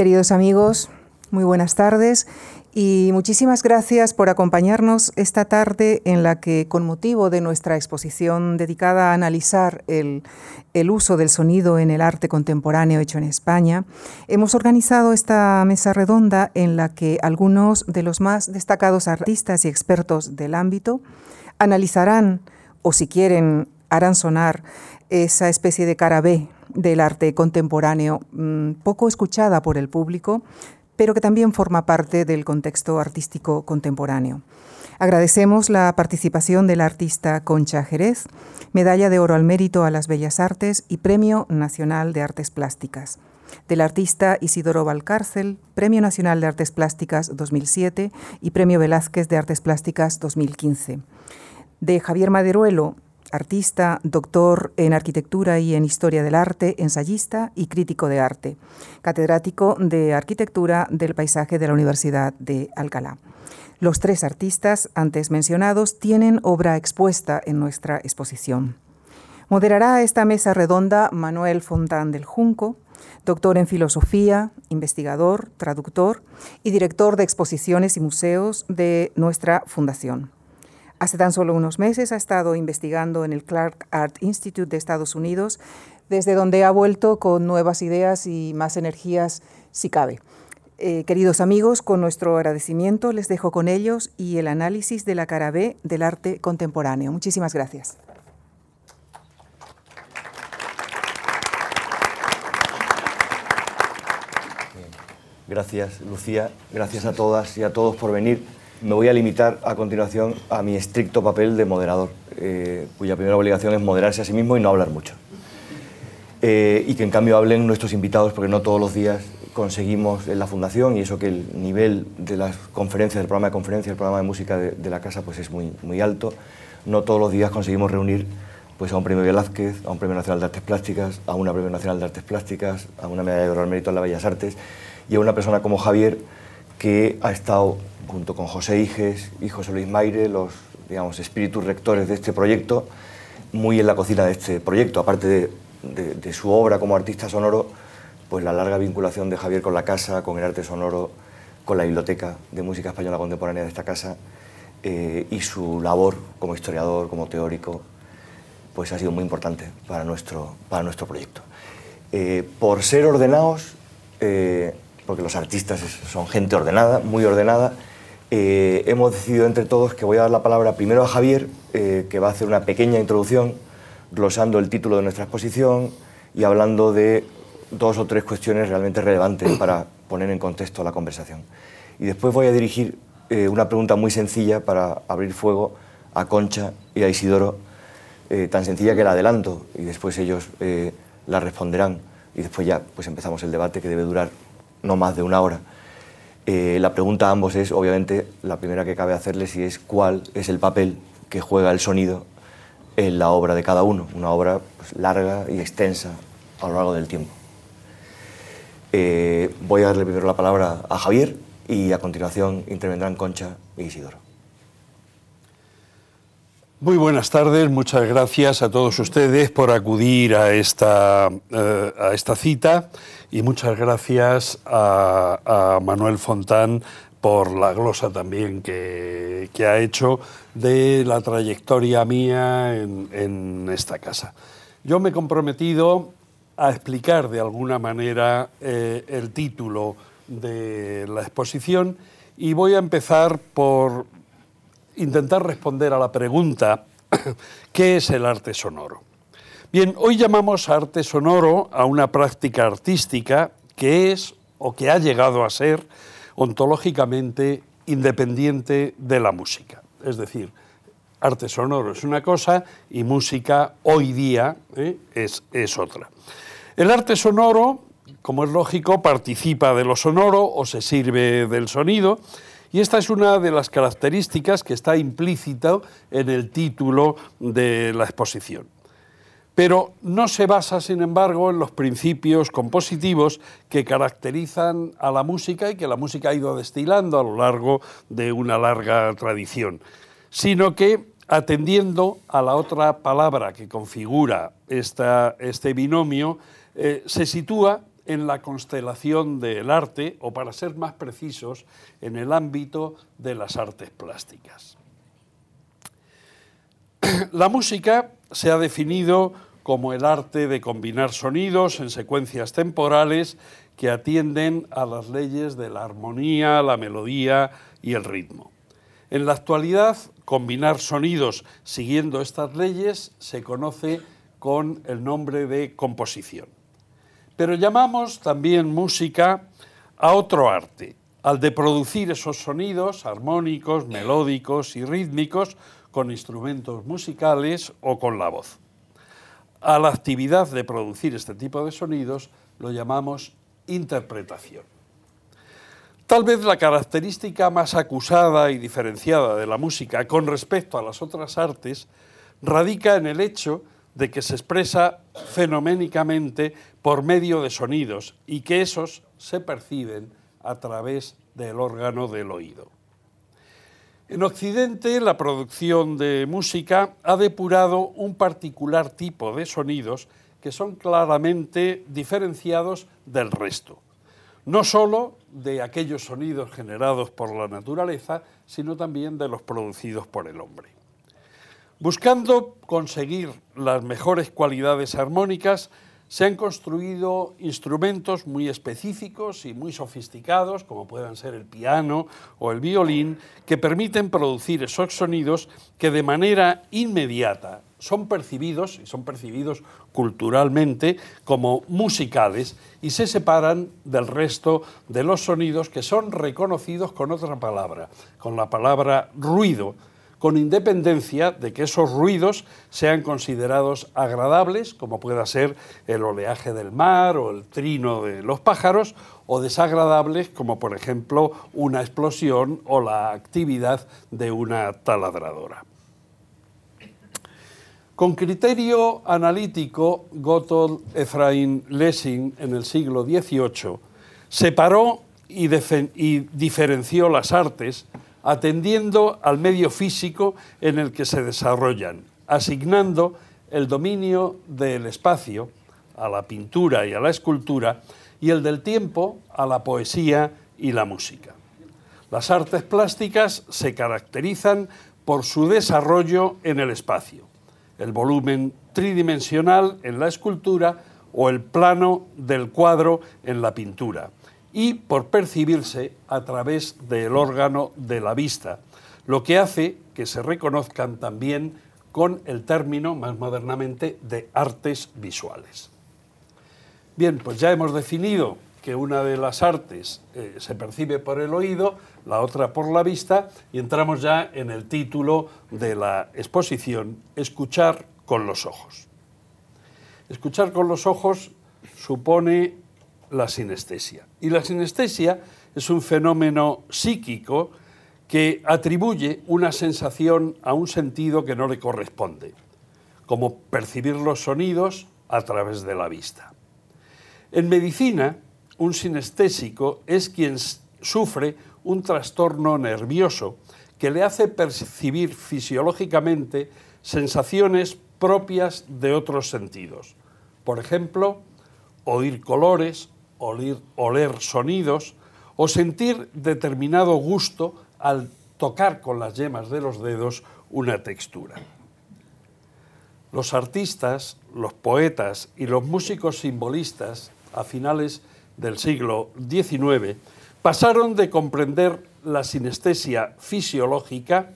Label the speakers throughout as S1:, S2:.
S1: Queridos amigos, muy buenas tardes y muchísimas gracias por acompañarnos esta tarde en la que, con motivo de nuestra exposición dedicada a analizar el, uso del sonido en el arte contemporáneo hecho en España, hemos organizado esta mesa redonda en la que algunos de los más destacados artistas y expertos del ámbito analizarán, o si quieren, harán sonar esa especie de cara B del arte contemporáneo, mm, poco escuchada por el público, pero que también forma parte del contexto artístico contemporáneo. Agradecemos la participación de la artista Concha Jerez, medalla de oro al mérito a las bellas artes y Premio Nacional de Artes Plásticas. Del artista Isidoro Valcárcel, Premio Nacional de Artes Plásticas 2007 y Premio Velázquez de Artes Plásticas 2015. De Javier Maderuelo, artista, doctor en arquitectura y en historia del arte, ensayista y crítico de arte, catedrático de arquitectura del paisaje de la Universidad de Alcalá. Los tres artistas antes mencionados tienen obra expuesta en nuestra exposición. Moderará esta mesa redonda Manuel Fontán del Junco, doctor en filosofía, investigador, traductor y director de exposiciones y museos de nuestra fundación. Hace tan solo unos meses ha estado investigando en el Clark Art Institute de Estados Unidos, desde donde ha vuelto con nuevas ideas y más energías si cabe. Eh, queridos amigos, con nuestro agradecimiento les dejo con ellos y el análisis de la cara B del arte contemporáneo. Muchísimas gracias.
S2: Gracias, Lucía. Gracias a todas y a todos por venir me voy a limitar a continuación a mi estricto papel de moderador, eh, cuya primera obligación es moderarse a sí mismo y no hablar mucho. Eh, y que en cambio hablen nuestros invitados, porque no todos los días conseguimos en la Fundación, y eso que el nivel de las conferencias, del programa de conferencias, el programa de música de, la casa, pues es muy, muy alto. No todos los días conseguimos reunir pues, a un premio Velázquez, a un premio nacional de artes plásticas, a una premio nacional de artes plásticas, a una medalla de oro al mérito en las bellas artes, y a una persona como Javier, que ha estado junto con José Iges y José Luis Maire, los digamos, espíritus rectores de este proyecto, muy en la cocina de este proyecto, aparte de, su obra como artista sonoro, pues la larga vinculación de Javier con la casa, con el arte sonoro, con la biblioteca de música española contemporánea de esta casa eh, y su labor como historiador, como teórico, pues ha sido muy importante para nuestro, para nuestro proyecto. Eh, por ser ordenados, eh, porque los artistas son gente ordenada, muy ordenada, eh, hemos decidido entre todos que voy a dar la palabra primero a Javier, eh, que va a hacer una pequeña introducción, glosando el título de nuestra exposición y hablando de dos o tres cuestiones realmente relevantes para poner en contexto la conversación. Y después voy a dirigir eh, una pregunta muy sencilla para abrir fuego a Concha y a Isidoro, tan sencilla que la adelanto y después ellos la responderán y después ya pues empezamos el debate que debe durar no más de una hora. Eh, la pregunta a ambos es, obviamente, la primera que cabe hacerles y es cuál es el papel que juega el sonido en la obra de cada uno, una obra pues, larga y extensa a lo largo del tiempo. Eh, voy a darle primero la palabra a Javier y a continuación intervendrán Concha y Isidoro.
S3: Muy buenas tardes, muchas gracias a todos ustedes por acudir a esta, eh, a esta cita y muchas gracias a, Manuel Fontán por la glosa también que, ha hecho de la trayectoria mía en, esta casa. Yo me he comprometido a explicar de alguna manera eh, el título de la exposición y voy a empezar por intentar responder a la pregunta, ¿qué es el arte sonoro? Bien, hoy llamamos arte sonoro a una práctica artística que es o que ha llegado a ser ontológicamente independiente de la música. Es decir, arte sonoro es una cosa y música hoy día ¿eh? es, es otra. El arte sonoro, como es lógico, participa de lo sonoro o se sirve del sonido y esta es una de las características que está implícita en el título de la exposición. Pero no se basa, sin embargo, en los principios compositivos que caracterizan a la música y que la música ha ido destilando a lo largo de una larga tradición, sino que atendiendo a la otra palabra que configura este binomio, eh, se sitúa en la constelación del arte, o para ser más precisos, en el ámbito de las artes plásticas. La música se ha definido como el arte de combinar sonidos en secuencias temporales que atienden a las leyes de la armonía, la melodía y el ritmo. En la actualidad, combinar sonidos siguiendo estas leyes se conoce con el nombre de composición. Pero llamamos también música a otro arte, al de producir esos sonidos armónicos, melódicos y rítmicos con instrumentos musicales o con la voz. A la actividad de producir este tipo de sonidos lo llamamos interpretación. Tal vez la característica más acusada y diferenciada de la música con respecto a las otras artes radica en el hecho de que se expresa fenoménicamente por medio de sonidos y que esos se perciben a través del órgano del oído. En Occidente, la producción de música ha depurado un particular tipo de sonidos que son claramente diferenciados del resto, no sólo de aquellos sonidos generados por la naturaleza, sino también de los producidos por el hombre. Buscando conseguir las mejores cualidades armónicas, se han construido instrumentos muy específicos y muy sofisticados, como puedan ser el piano o el violín, que permiten producir esos sonidos que de manera inmediata son percibidos, y son percibidos culturalmente, como musicales y se separan del resto de los sonidos que son reconocidos con otra palabra, con la palabra ruido, con independencia de que esos ruidos sean considerados agradables, como pueda ser el oleaje del mar o el trino de los pájaros, o desagradables, como por ejemplo una explosión o la actividad de una taladradora. Con criterio analítico, Gotthold Ephraim Lessing en el siglo XVIII separó y, y diferenció las artes atendiendo al medio físico en el que se desarrollan, asignando el dominio del espacio a la pintura y a la escultura y el del tiempo a la poesía y la música. Las artes plásticas se caracterizan por su desarrollo en el espacio, el volumen tridimensional en la escultura o el plano del cuadro en la pintura, y por percibirse a través del órgano de la vista, lo que hace que se reconozcan también con el término, más modernamente, de artes visuales. Bien, pues ya hemos definido que una de las artes eh, se percibe por el oído, la otra por la vista, y entramos ya en el título de la exposición, Escuchar con los ojos. Escuchar con los ojos supone la sinestesia. Y la sinestesia es un fenómeno psíquico que atribuye una sensación a un sentido que no le corresponde, como percibir los sonidos a través de la vista. En medicina, un sinestésico es quien sufre un trastorno nervioso que le hace percibir fisiológicamente sensaciones propias de otros sentidos. Por ejemplo, oír colores, oler, sonidos o sentir determinado gusto al tocar con las yemas de los dedos una textura. Los artistas, los poetas y los músicos simbolistas a finales del siglo XIX pasaron de comprender la sinestesia fisiológica,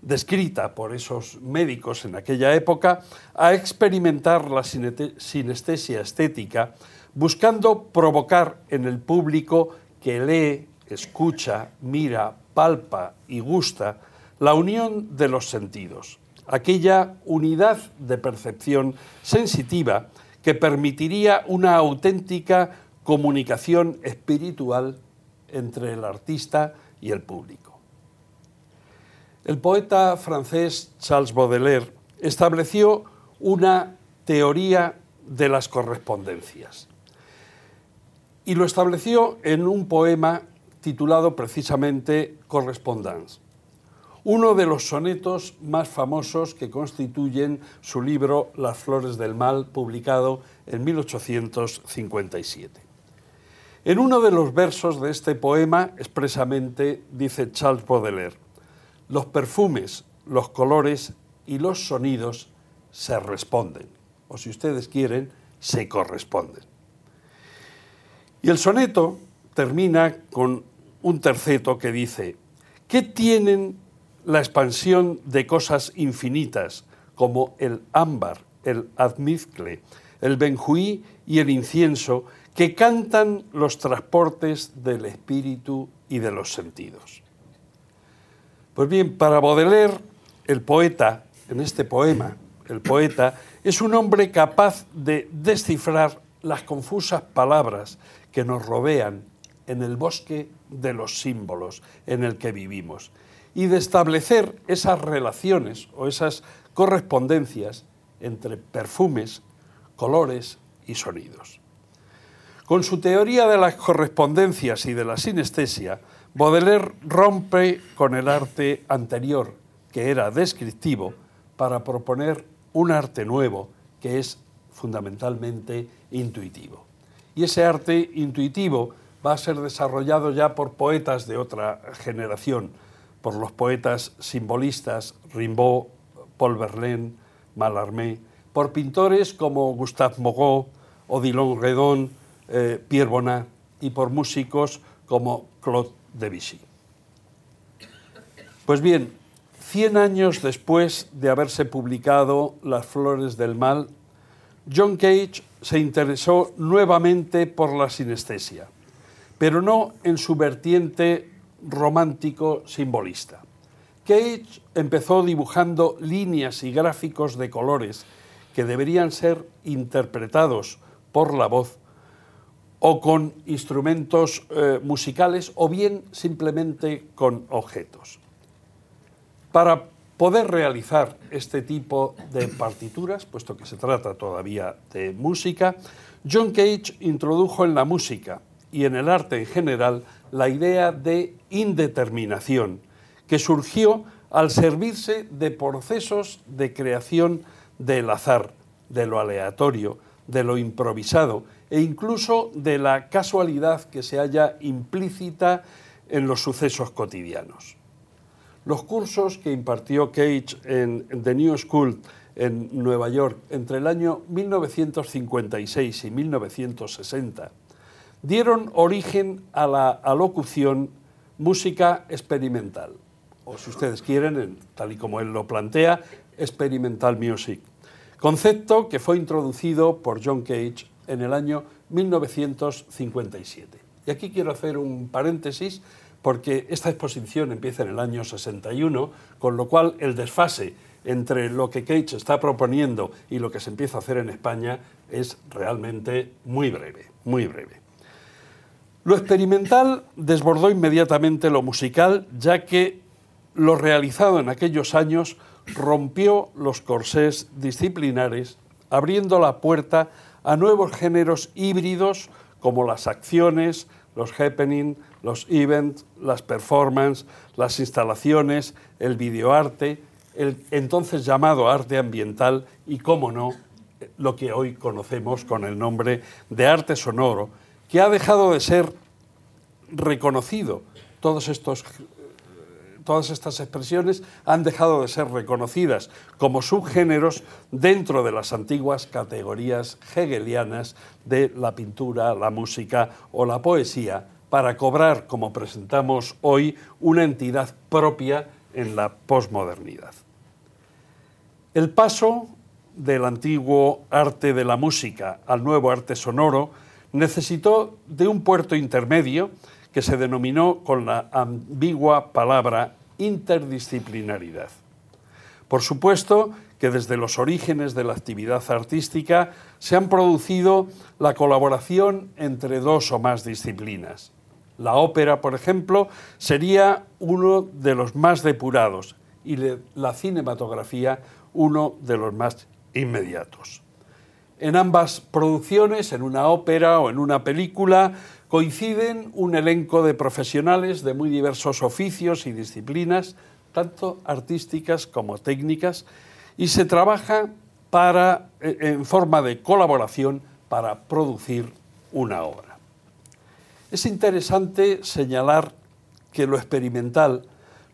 S3: descrita por esos médicos en aquella época, a experimentar la sinestesia estética, buscando provocar en el público que lee, escucha, mira, palpa y gusta la unión de los sentidos, aquella unidad de percepción sensitiva que permitiría una auténtica comunicación espiritual entre el artista y el público. El poeta francés Charles Baudelaire estableció una teoría de las correspondencias y lo estableció en un poema titulado precisamente Correspondance, uno de los sonetos más famosos que constituyen su libro Las Flores del Mal, publicado en 1857. En uno de los versos de este poema, expresamente, dice Charles Baudelaire, los perfumes, los colores y los sonidos se responden, o si ustedes quieren, se corresponden. Y el soneto termina con un terceto que dice, ¿qué tienen la expansión de cosas infinitas como el ámbar, el admizcle, el benjuí y el incienso que cantan los transportes del espíritu y de los sentidos? Pues bien, para Baudelaire, el poeta, en este poema, el poeta es un hombre capaz de descifrar las confusas palabras que nos rodean en el bosque de los símbolos en el que vivimos y de establecer esas relaciones o esas correspondencias entre perfumes, colores y sonidos. Con su teoría de las correspondencias y de la sinestesia, Baudelaire rompe con el arte anterior, que era descriptivo, para proponer un arte nuevo, que es fundamentalmente intuitivo. Y ese arte intuitivo va a ser desarrollado ya por poetas de otra generación, por los poetas simbolistas Rimbaud, Paul Verlaine, Mallarmé, por pintores como Gustave Moreau, Odilon Redon, eh, Pierre Bonnat y por músicos como Claude Debussy. Pues bien, 100 años después de haberse publicado Las Flores del Mal, John Cage se interesó nuevamente por la sinestesia pero no en su vertiente romántico simbolista. Cage empezó dibujando líneas y gráficos de colores que deberían ser interpretados por la voz o con instrumentos eh, musicales o bien simplemente con objetos. Para poder realizar este tipo de partituras, puesto que se trata todavía de música, John Cage introdujo en la música y en el arte en general la idea de indeterminación, que surgió al servirse de procesos de creación del azar, de lo aleatorio, de lo improvisado e incluso de la casualidad que se halla implícita en los sucesos cotidianos. Los cursos que impartió Cage en The New School en Nueva York entre el año 1956 y 1960 dieron origen a la alocución música experimental, o si ustedes quieren, tal y como él lo plantea, experimental music, concepto que fue introducido por John Cage en el año 1957. Y aquí quiero hacer un paréntesis porque esta exposición empieza en el año 61, con lo cual el desfase entre lo que Cage está proponiendo y lo que se empieza a hacer en España es realmente muy breve, muy breve. Lo experimental desbordó inmediatamente lo musical, ya que lo realizado en aquellos años rompió los corsés disciplinares, abriendo la puerta a nuevos géneros híbridos como las acciones, los happening, los events, las performances, las instalaciones, el videoarte, el entonces llamado arte ambiental y, cómo no, lo que hoy conocemos con el nombre de arte sonoro, que ha dejado de ser reconocido. Todos estos, todas estas expresiones han dejado de ser reconocidas como subgéneros dentro de las antiguas categorías hegelianas de la pintura, la música o la poesía, para cobrar, como presentamos hoy, una entidad propia en la posmodernidad. El paso del antiguo arte de la música al nuevo arte sonoro necesitó de un puerto intermedio que se denominó con la ambigua palabra interdisciplinaridad. Por supuesto que desde los orígenes de la actividad artística se han producido la colaboración entre dos o más disciplinas. La ópera, por ejemplo, sería uno de los más depurados y la cinematografía uno de los más inmediatos. En ambas producciones, en una ópera o en una película, coinciden un elenco de profesionales de muy diversos oficios y disciplinas, tanto artísticas como técnicas, y se trabaja para, en forma de colaboración para producir una obra. Es interesante señalar que lo experimental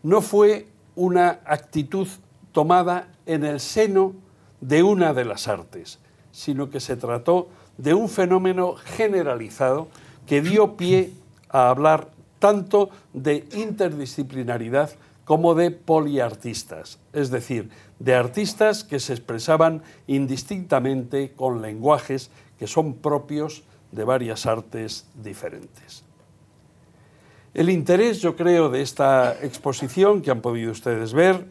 S3: no fue una actitud tomada en el seno de una de las artes, sino que se trató de un fenómeno generalizado que dio pie a hablar tanto de interdisciplinaridad como de poliartistas, es decir, de artistas que se expresaban indistintamente con lenguajes que son propios de varias artes diferentes. El interés, yo creo, de esta exposición que han podido ustedes ver,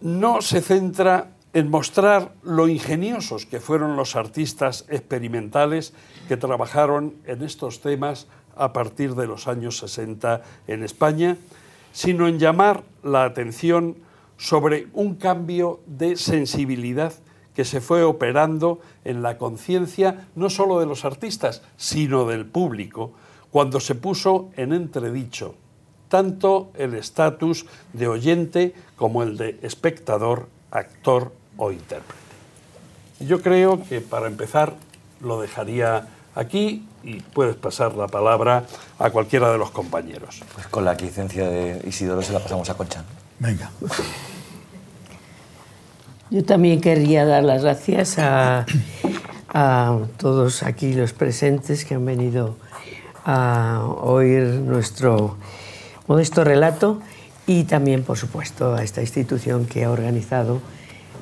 S3: no se centra en mostrar lo ingeniosos que fueron los artistas experimentales que trabajaron en estos temas a partir de los años 60 en España, sino en llamar la atención sobre un cambio de sensibilidad que se fue operando en la conciencia no solo de los artistas, sino del público, cuando se puso en entredicho tanto el estatus de oyente como el de espectador, actor o intérprete. Yo creo que para empezar lo dejaría aquí y puedes pasar la palabra a cualquiera de los compañeros.
S2: Pues con la licencia de Isidoro se la pasamos a Concha.
S3: Venga.
S4: Yo también querría dar las gracias a, a todos aquí los presentes que han venido a oír nuestro modesto relato y también, por supuesto, a esta institución que ha organizado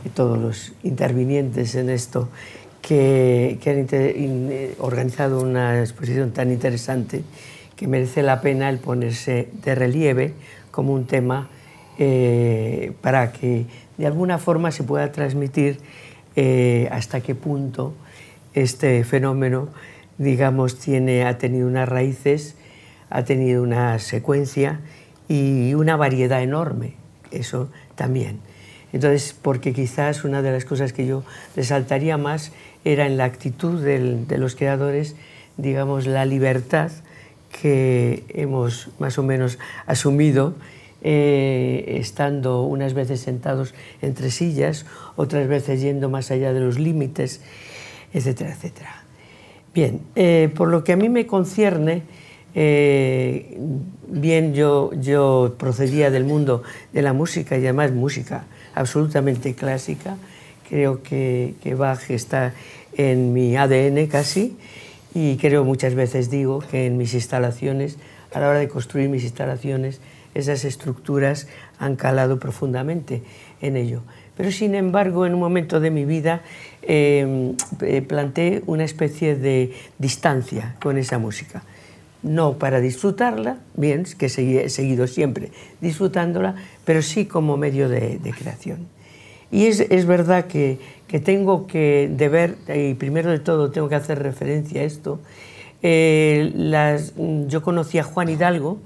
S4: y todos los intervinientes en esto que, que han organizado una exposición tan interesante que merece la pena el ponerse de relieve como un tema eh, para que de alguna forma se pueda transmitir eh, hasta qué punto este fenómeno, digamos, tiene, ha tenido unas raíces, ha tenido una secuencia y una variedad enorme, eso también. Entonces, porque quizás una de las cosas que yo resaltaría más era en la actitud de los creadores, digamos, la libertad que hemos más o menos asumido, eh, estando unas veces sentados entre sillas, otras veces yendo más allá de los límites, etcétera, etcétera. Bien, eh, por lo que a mí me concierne, eh, bien yo, yo procedía del mundo de la música y además música absolutamente clásica, creo que, que Bach está en mi ADN casi y creo muchas veces digo que en mis instalaciones, a la hora de construir mis instalaciones, esas estructuras han calado profundamente en ello. Pero sin embargo, en un momento de mi vida em, eh, planteé una especie de distancia con esa música. No para disfrutarla, bien, que he seguido siempre disfrutándola, pero sí como medio de, de creación. Y es, es verdad que, que tengo que deber, y primero de todo tengo que hacer referencia a esto, eh, las, yo conocí a Juan Hidalgo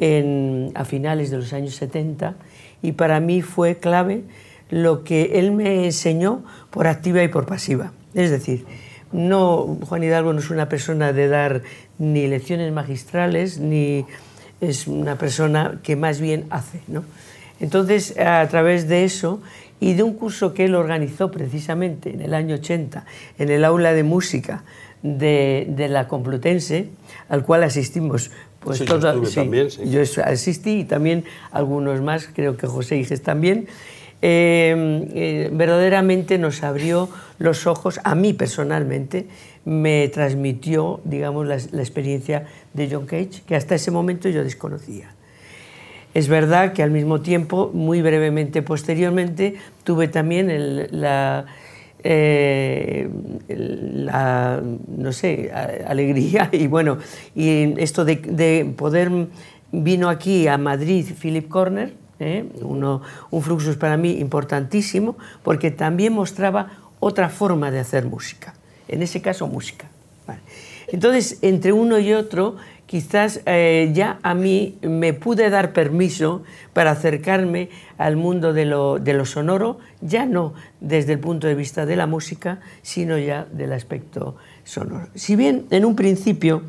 S4: en, a finales de los años 70 y para mí fue clave lo que él me enseñó por activa y por pasiva. Es decir, no, Juan Hidalgo no es una persona de dar ni lecciones magistrales, ni es una persona que más bien hace. ¿no? Entonces, a través de eso y de un curso que él organizó precisamente en el año 80 en el aula de música de, de la Complutense, al cual asistimos pues
S3: sí, yo, sí, también, sí.
S4: yo asistí y también algunos más, creo que José Iges también. Eh, eh, verdaderamente nos abrió los ojos, a mí personalmente, me transmitió, digamos, la, la experiencia de John Cage, que hasta ese momento yo desconocía. Es verdad que al mismo tiempo, muy brevemente posteriormente, tuve también eh, la, no sé, alegría y bueno, y esto de, de poder, vino aquí a Madrid Philip Corner, ¿eh? Uno, un fluxus para mí importantísimo, porque también mostraba otra forma de hacer música, en ese caso música. Entonces, entre uno y otro, quizás eh, ya a mí me pude dar permiso para acercarme al mundo de lo, sonoro, ya no desde el punto de vista de la música, sino ya del aspecto sonoro. Si bien en un principio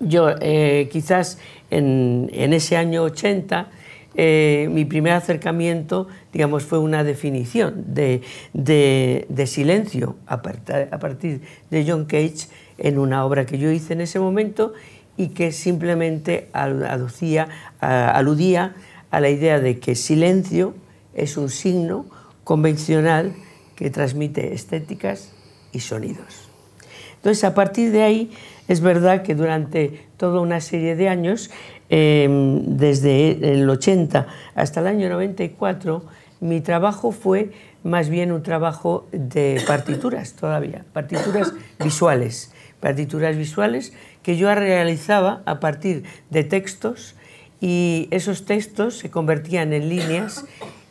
S4: yo eh, quizás en, ese año 80, eh, mi primer acercamiento, digamos, fue una definición de, silencio a partir de John Cage, en una obra que yo hice en ese momento y que simplemente aducía, aludía a la idea de que silencio es un signo convencional que transmite estéticas y sonidos. Entonces, a partir de ahí, es verdad que durante toda una serie de años, em, desde el 80 hasta el año 94, mi trabajo fue más bien un trabajo de partituras todavía, partituras visuales, partituras visuales que yo realizaba a partir de textos y esos textos se convertían en líneas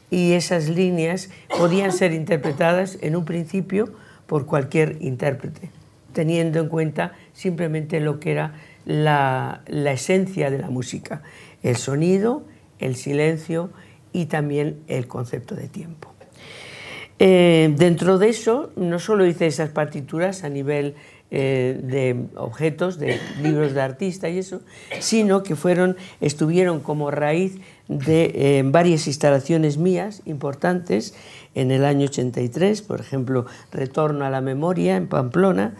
S4: y esas líneas podían ser interpretadas en un principio por cualquier intérprete, teniendo en cuenta simplemente lo que era la, esencia de la música, el sonido, el silencio y también el concepto de tiempo. Eh, dentro de eso, no solo hice esas partituras a nivel eh, de objetos, de libros de artista y eso, sino que fueron, estuvieron como raíz de eh, varias instalaciones mías importantes en el año 83, por ejemplo, Retorno a la Memoria en Pamplona,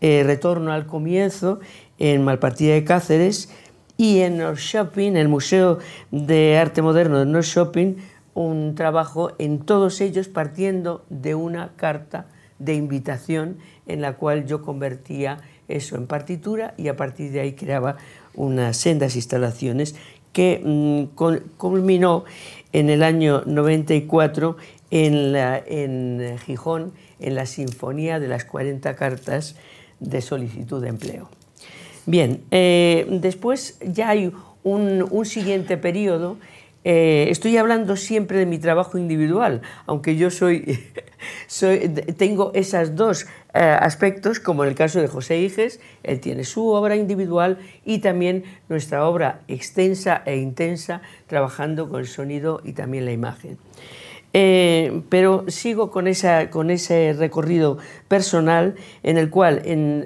S4: eh, Retorno al Comienzo en Malpartida de Cáceres y en North Shopping, el Museo de Arte Moderno de North Shopping, un trabajo en todos ellos partiendo de una carta de invitación en la cual yo convertía eso en partitura y a partir de ahí creaba unas sendas instalaciones que mm, culminó en el año 94 en, la, en Gijón en la Sinfonía de las 40 Cartas de Solicitud de Empleo. Bien, eh, después ya hay un, un siguiente periodo eh, estoy hablando siempre de mi trabajo individual, aunque yo soy, tengo esos dos aspectos, como en el caso de José Iges, él tiene su obra individual y también nuestra obra extensa e intensa, trabajando con el sonido y también la imagen. Eh, pero sigo con, esa, con ese recorrido personal en el cual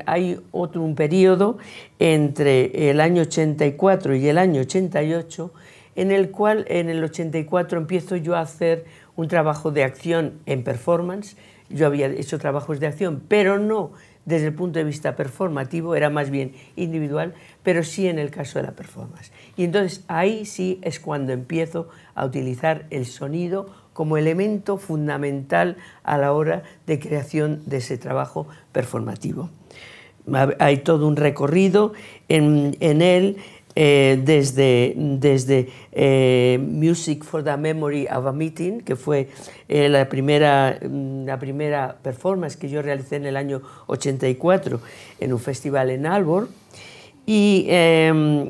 S4: hay otro un periodo entre el año 84 y el año 88 en el cual en el 84 empiezo yo a hacer un trabajo de acción en performance. Yo había hecho trabajos de acción, pero no desde el punto de vista performativo, era más bien individual, pero sí en el caso de la performance. Y entonces ahí sí es cuando empiezo a utilizar el sonido como elemento fundamental a la hora de creación de ese trabajo performativo. Hay todo un recorrido en, en él eh, desde, desde eh, Music for the Memory of a Meeting, que fue eh, la, primera, mm, la primera performance que yo realicé en el año 84 en un festival en Albor, y em,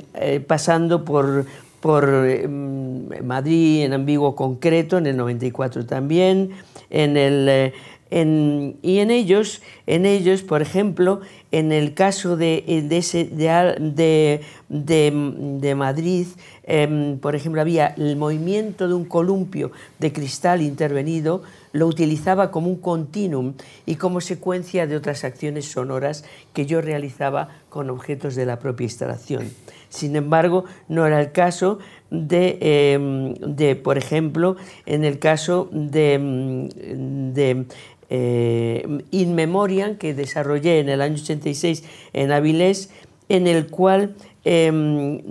S4: pasando por, por em, Madrid en ambiguo concreto en el 94 también, en el, y en ellos, en ellos, por ejemplo, en el caso de, de, de, Madrid, em, por ejemplo, había el movimiento de un columpio de cristal intervenido, lo utilizaba como un continuum y como secuencia de otras acciones sonoras que yo realizaba con objetos de la propia instalación. Sin embargo, no era el caso de, em, por ejemplo, en el caso de, de eh, In Memoriam que desarrollé en el año 86 en Avilés, en el cual em,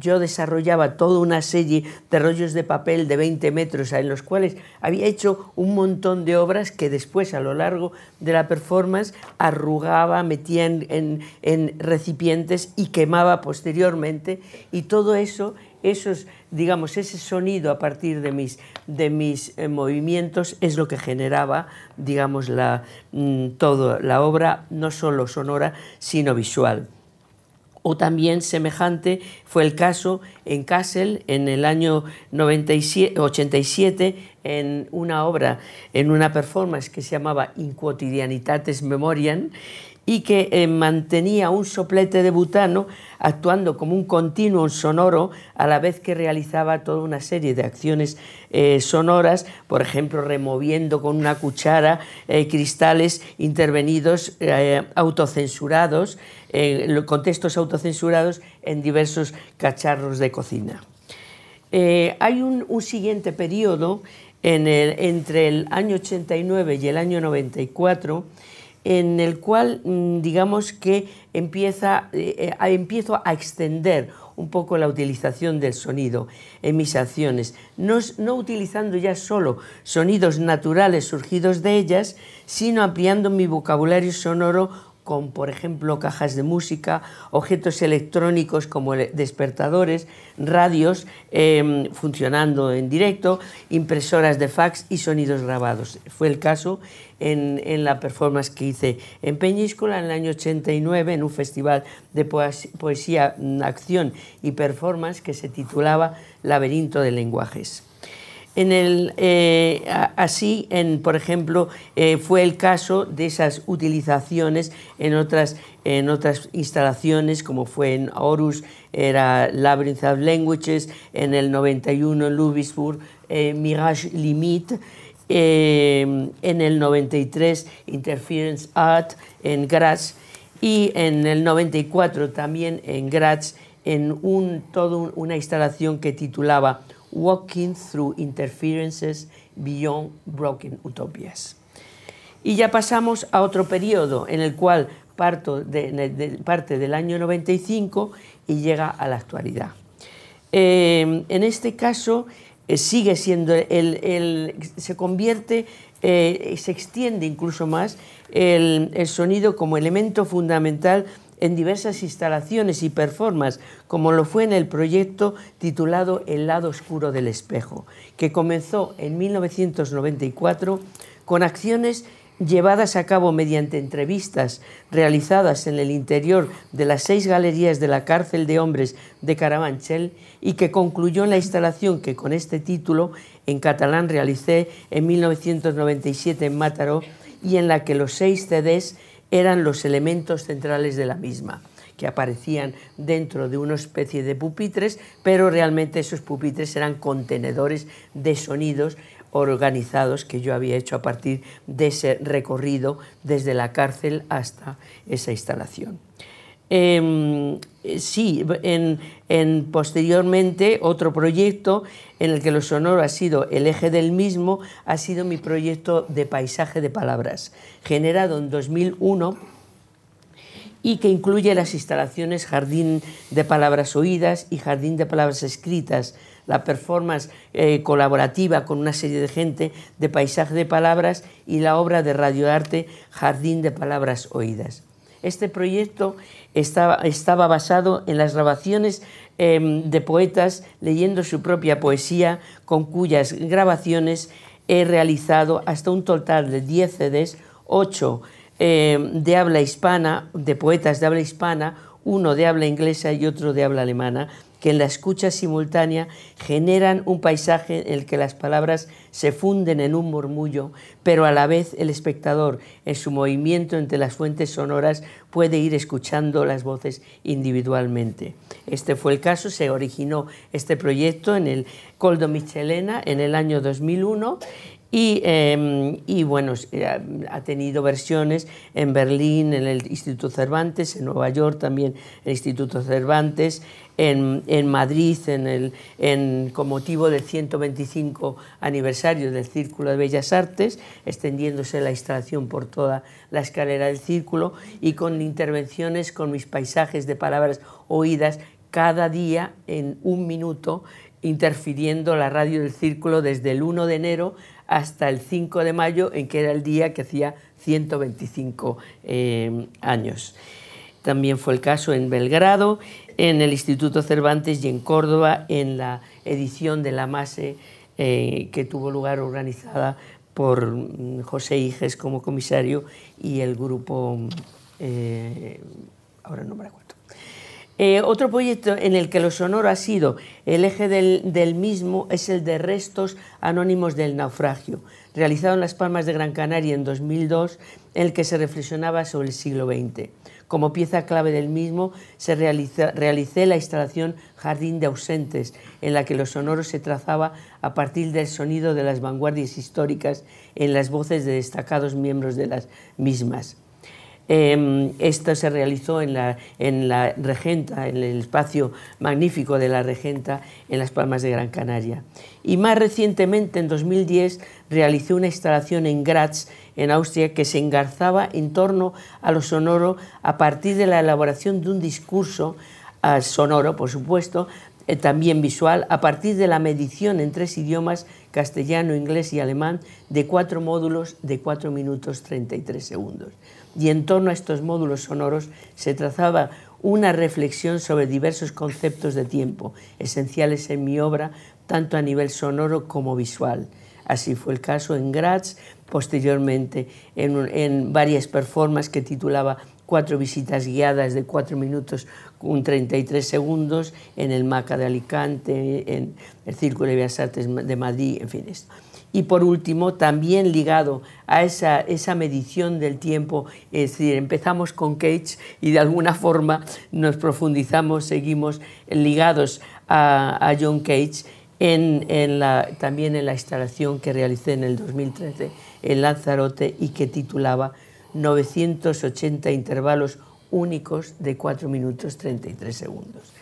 S4: yo desarrollaba toda una serie de rollos de papel de 20 metros en los cuales había hecho un montón de obras que después a lo largo de la performance arrugaba, metía en recipientes y quemaba posteriormente. Y todo eso esos, digamos, ese sonido a partir de mis, de mis eh, movimientos es lo que generaba, digamos, la, mm, todo, la obra no solo sonora, sino visual. O también semejante fue el caso en Kassel en el año 87 en una obra, en una performance que se llamaba In Quotidianitates Memoriam y que eh, mantenía un soplete de butano actuando como un continuo sonoro a la vez que realizaba toda una serie de acciones eh, sonoras, por ejemplo, removiendo con una cuchara eh, cristales intervenidos autocensurados, con textos autocensurados en diversos cacharros de cocina. hay un, siguiente periodo entre el año 89 y el año 94 en el cual, mm, digamos que empieza, eh, eh, empiezo a extender un poco la utilización del sonido en mis acciones, no, no, utilizando ya solo sonidos naturales surgidos de ellas, sino ampliando mi vocabulario sonoro con, por ejemplo, cajas de música, objetos electrónicos como despertadores, radios em, funcionando en directo, impresoras de fax y sonidos grabados. Fue el caso en, en, la performance que hice en Peñíscola en el año 89 en un festival de poesía, acción y performance que se titulaba Laberinto de Lenguajes. En el, eh, así, en, por ejemplo, eh, fue el caso de esas utilizaciones en otras, en otras instalaciones, como fue en Horus, era Labyrinth of Languages, en el 91 en Louisbourg, eh, Mirage Limit, en el 93 Interference Art en Graz y en el 94 también en Graz en un, todo una instalación que titulaba Walking Through Interferences Beyond Broken Utopias. Y ya pasamos a otro periodo en el cual parte del año 95 y llega a la actualidad. Eh, en este caso sigue siendo, el, se convierte, eh, se extiende incluso más el, el sonido como elemento fundamental en diversas instalaciones y performances, como lo fue en el proyecto titulado El lado oscuro del espejo, que comenzó en 1994 con acciones llevadas a cabo mediante entrevistas realizadas en el interior de las seis galerías de la cárcel de hombres de Carabanchel y que concluyó en la instalación que con este título en catalán realicé en 1997 en Mataró y en la que los seis CDs eran los elementos centrales de la misma que aparecían dentro de una especie de pupitres, pero realmente esos pupitres eran contenedores de sonidos organizados que yo había hecho a partir de ese recorrido desde la cárcel hasta esa instalación. Em, sí, en, posteriormente otro proyecto en el que lo sonoro ha sido el eje del mismo, ha sido mi proyecto de paisaje de palabras, generado en 2001 y que incluye las instalaciones Jardín de Palabras Oídas y Jardín de Palabras Escritas, la performance eh, colaborativa con una serie de gente de paisaje de palabras y la obra de radioarte Jardín de Palabras Oídas. Este proyecto estaba, estaba basado en las grabaciones em, de poetas leyendo su propia poesía, con cuyas grabaciones he realizado hasta un total de 10 CDs, 8 em, de habla hispana, de poetas de habla hispana, uno de habla inglesa y otro de habla alemana, que en la escucha simultánea generan un paisaje en el que las palabras se funden en un murmullo, pero a la vez el espectador, en su movimiento entre las fuentes sonoras, puede ir escuchando las voces individualmente. Este fue el caso, se originó este proyecto en el Coldo Michelena en el año 2001 Em, y, bueno, eh, ha tenido versiones en Berlín, en el Instituto Cervantes, en Nueva York también el Instituto Cervantes, en, Madrid en el, en, con motivo del 125 aniversario del Círculo de Bellas Artes, extendiéndose la instalación por toda la escalera del círculo y con intervenciones con mis paisajes de palabras oídas cada día en un minuto interfiriendo la radio del círculo desde el 1 de enero hasta el 5 de mayo, en que era el día que hacía 125 eh, años. También fue el caso en Belgrado, en el Instituto Cervantes y en Córdoba, en la edición de la MASE eh, que tuvo lugar organizada por mm, José Iges como comisario y el grupo, eh, ahora no me acuerdo. Eh, otro proyecto en el que lo sonoro ha sido el eje del, mismo es el de Restos Anónimos del Naufragio, realizado en Las Palmas de Gran Canaria en 2002, en el que se reflexionaba sobre el siglo XX. Como pieza clave del mismo, se realicé la instalación Jardín de Ausentes, en la que lo sonoro se trazaba a partir del sonido de las vanguardias históricas en las voces de destacados miembros de las mismas. Em, esto se realizó en la, en la Regenta, en el espacio magnífico de la Regenta en Las Palmas de Gran Canaria. Y más recientemente, en 2010, realizó una instalación en Graz, en Austria, que se engarzaba en torno a lo sonoro a partir de la elaboración de un discurso ah, sonoro, por supuesto, eh, también visual, a partir de la medición en tres idiomas, castellano, inglés y alemán, de cuatro módulos de 4 minutos 33 segundos y en torno a estos módulos sonoros se trazaba una reflexión sobre diversos conceptos de tiempo, esenciales en mi obra, tanto a nivel sonoro como visual. Así fue el caso en Graz, posteriormente en, varias performances que titulaba Cuatro visitas guiadas de cuatro minutos con 33 segundos en el MACA de Alicante, en el Círculo de Bellas Artes de Madrid, en fin. Esto. Y por último, también ligado a esa, esa medición del tiempo, es decir, empezamos con Cage y de alguna forma nos profundizamos, seguimos ligados a, John Cage, en, en la, también en la instalación que realicé en el 2013 en Lanzarote y que titulaba 980 intervalos únicos de 4 minutos 33 segundos.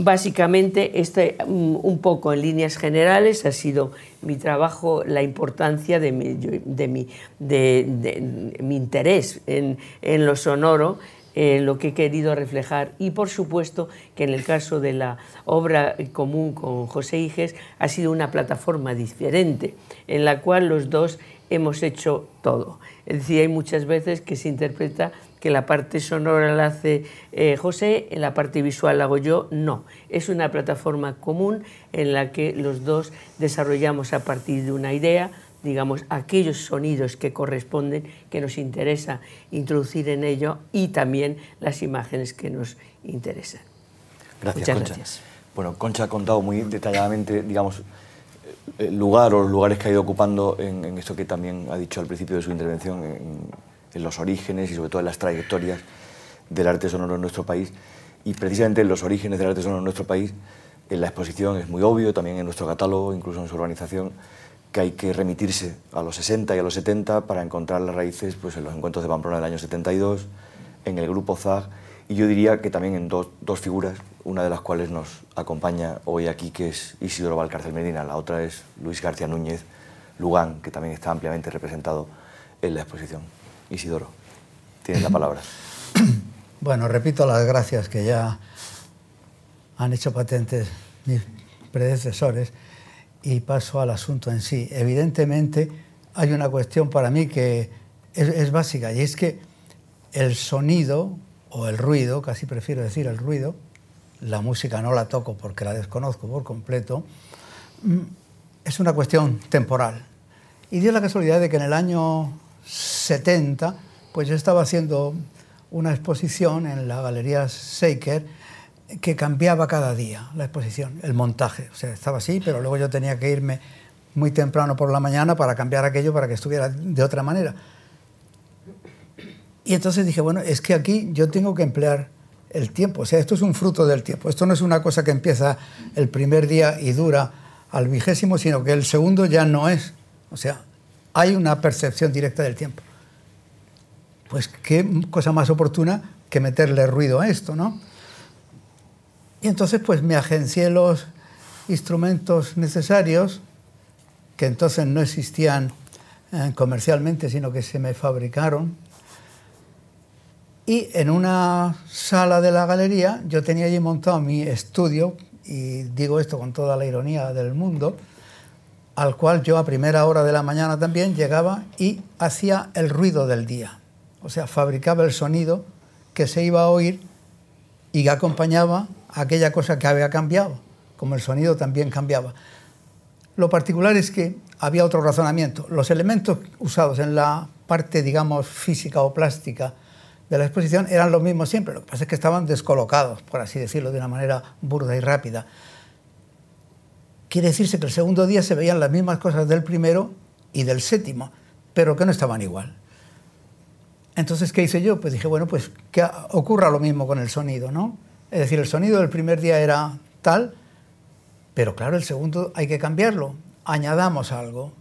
S4: Básicamente, este, un poco en líneas generales, ha sido mi trabajo, la importancia de mi, de mi, de, mi interés en, lo sonoro, en lo que he querido reflejar y por supuesto que en el caso de la obra común con José Iges ha sido una plataforma diferente en la cual los dos hemos hecho todo. Es decir, hay muchas veces que se interpreta que la parte sonora la hace eh, José, en la parte visual la hago yo, no. Es una plataforma común en la que los dos desarrollamos a partir de una idea, digamos, aquellos sonidos que corresponden, que nos interesa introducir en ello y también las imágenes que nos interesan.
S2: Gracias, Muchas Concha. Gracias. Bueno, Concha ha contado muy detalladamente, digamos, el lugar o los lugares que ha ido ocupando en, en esto que también ha dicho al principio de su intervención, en, en los orígenes y sobre todo en las trayectorias del arte sonoro en nuestro país. Y precisamente en los orígenes del arte sonoro en nuestro país, en la exposición es muy obvio, también en nuestro catálogo, incluso en su organización, que hay que remitirse a los 60 y a los 70 para encontrar las raíces pues, en los encuentros de Pamplona del año 72, en el grupo ZAG, y yo diría que también en dos, dos figuras, una de las cuales nos acompaña hoy aquí, que es Isidoro Valcárcel Medina, la otra es Luis García Núñez Lugán, que también está ampliamente representado en la exposición. Isidoro, tienes la palabra.
S5: Bueno, repito las gracias que ya han hecho patentes mis predecesores y paso al asunto en sí. Evidentemente hay una cuestión para mí que es, básica y es que el sonido o el ruido, casi prefiero decir el ruido, la música no la toco porque la desconozco por completo, mm, es una cuestión temporal. Y dio la casualidad de que en el año 70, pues yo estaba haciendo una exposición en la Galería Seiker que cambiaba cada día la exposición, el montaje. O sea, estaba así, pero luego yo tenía que irme muy temprano por la mañana para cambiar aquello para que estuviera de otra manera. Y entonces dije, bueno, es que aquí yo tengo que emplear el tiempo. O sea, esto es un fruto del tiempo. Esto no es una cosa que empieza el primer día y dura al vigésimo, sino que el segundo ya no es. O sea, hay una percepción directa del tiempo. Pues qué cosa más oportuna que meterle ruido a esto, ¿no? Y entonces pues me agencié los instrumentos necesarios, que entonces no existían eh, comercialmente, sino que se me fabricaron. Y en una sala de la galería yo tenía allí montado mi estudio, y digo esto con toda la ironía del mundo, al cual yo a primera hora de la mañana también llegaba y hacía el ruido del día. O sea, fabricaba el sonido que se iba a oír y que acompañaba aquella cosa que había cambiado, como el sonido también cambiaba. Lo particular es que había otro razonamiento. Los elementos usados en la parte, digamos, física o plástica de la exposición eran los mismos siempre, lo que pasa es que estaban descolocados, por así decirlo, de una manera burda y rápida. Quiere decirse que el segundo día se veían las mismas cosas del primero y del séptimo, pero que no estaban igual. Entonces, ¿qué hice yo? Pues dije, bueno, pues que ocurra lo mismo con el sonido, ¿no? Es decir, el sonido del primer día era tal, pero claro, el segundo hay que cambiarlo. Añadamos algo,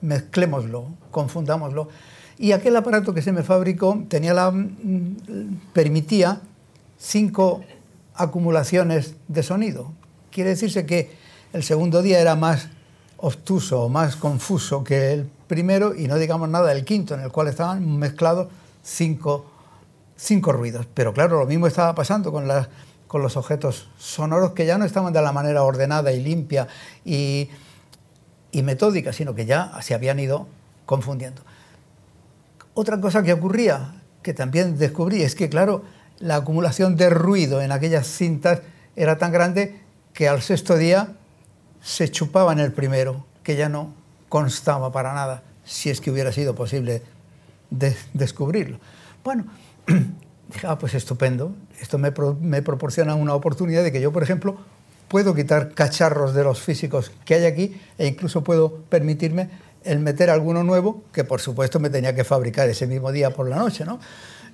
S5: mezclémoslo, confundámoslo. Y aquel aparato que se me fabricó tenía la, mm, permitía cinco acumulaciones de sonido. Quiere decirse que el segundo día era más obtuso o más confuso que el primero y no digamos nada del quinto, en el cual estaban mezclados cinco, cinco ruidos. Pero claro, lo mismo estaba pasando con, los objetos sonoros que ya no estaban de la manera ordenada y limpia y, y metódica, sino que ya se habían ido confundiendo. Otra cosa que ocurría, que también descubrí, es que, claro, la acumulación de ruido en aquellas cintas era tan grande que al sexto día se chupaba en el primero, que ya no constaba para nada, si es que hubiera sido posible descubrirlo. Bueno, dije, ah, pues estupendo, esto me, me proporciona una oportunidad de que yo, por ejemplo, puedo quitar cacharros de los físicos que hay aquí e incluso puedo permitirme el meter alguno nuevo, que por supuesto me tenía que fabricar ese mismo día por la noche, ¿no?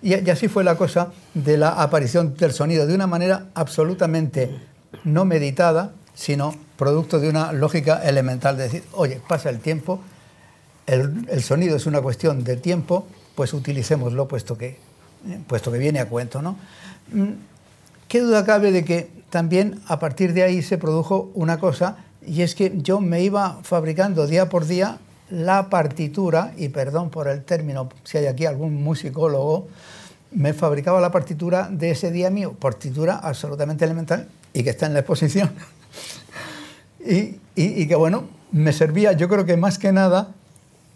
S5: Y así fue la cosa de la aparición del sonido, de una manera absolutamente no meditada, sino producto de una lógica elemental de decir, oye, pasa el tiempo, el, el sonido es una cuestión de tiempo, pues utilicémoslo puesto que, puesto que viene a cuento, ¿no? Mm, ¿Qué duda cabe de que también a partir de ahí se produjo una cosa, y es que yo me iba fabricando día por día la partitura, y perdón por el término, si hay aquí algún musicólogo, me fabricaba la partitura de ese día mío, partitura absolutamente elemental y que está en la exposición. Y, que bueno, me servía yo creo que más que nada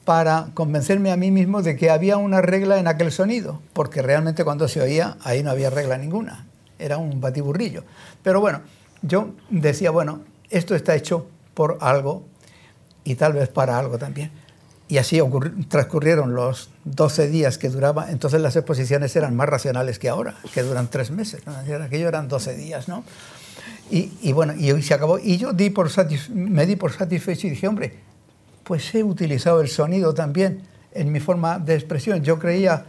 S5: para convencerme a mí mismo de que había una regla en aquel sonido, porque realmente cuando se oía ahí no había regla ninguna, era un batiburrillo. Pero bueno, yo decía, bueno, esto está hecho por algo y tal vez para algo también. Y así transcurrieron los 12 días que duraba, entonces las exposiciones eran más racionales que ahora, que duran tres meses, ¿no? aquello eran 12 días, ¿no? Y, bueno, y se acabó. Y yo di por me di por satisfecho y dije, hombre, pues he utilizado el sonido también en mi forma de expresión. Yo creía,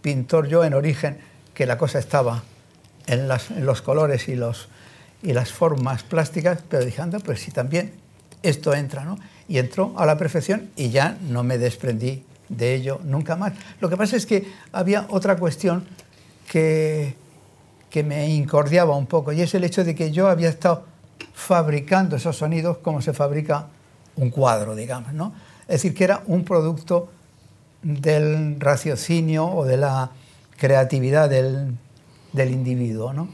S5: pintor yo en origen, que la cosa estaba en, los colores y, los, y las formas plásticas, pero dije, anda, pues si también esto entra, ¿no? y entró a la perfección y ya no me desprendí de ello nunca más. Lo que pasa es que había otra cuestión que, que me incordiaba un poco y es el hecho de que yo había estado fabricando esos sonidos como se fabrica un cuadro, digamos, ¿no? Es decir, que era un producto del raciocinio o de la creatividad del, del individuo, ¿no?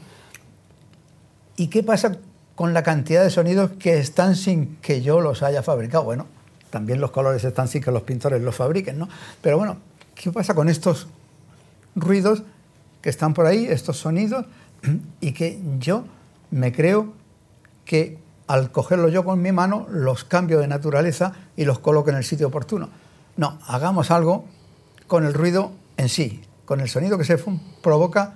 S5: ¿Y qué pasa con la cantidad de sonidos que están sin que yo los haya fabricado. Bueno, también los colores están sin que los pintores los fabriquen, ¿no? Pero bueno, ¿qué pasa con estos ruidos que están por ahí, estos sonidos, y que yo me creo que al cogerlo yo con mi mano los cambio de naturaleza y los coloco en el sitio oportuno? No, hagamos algo con el ruido en sí, con el sonido que se provoca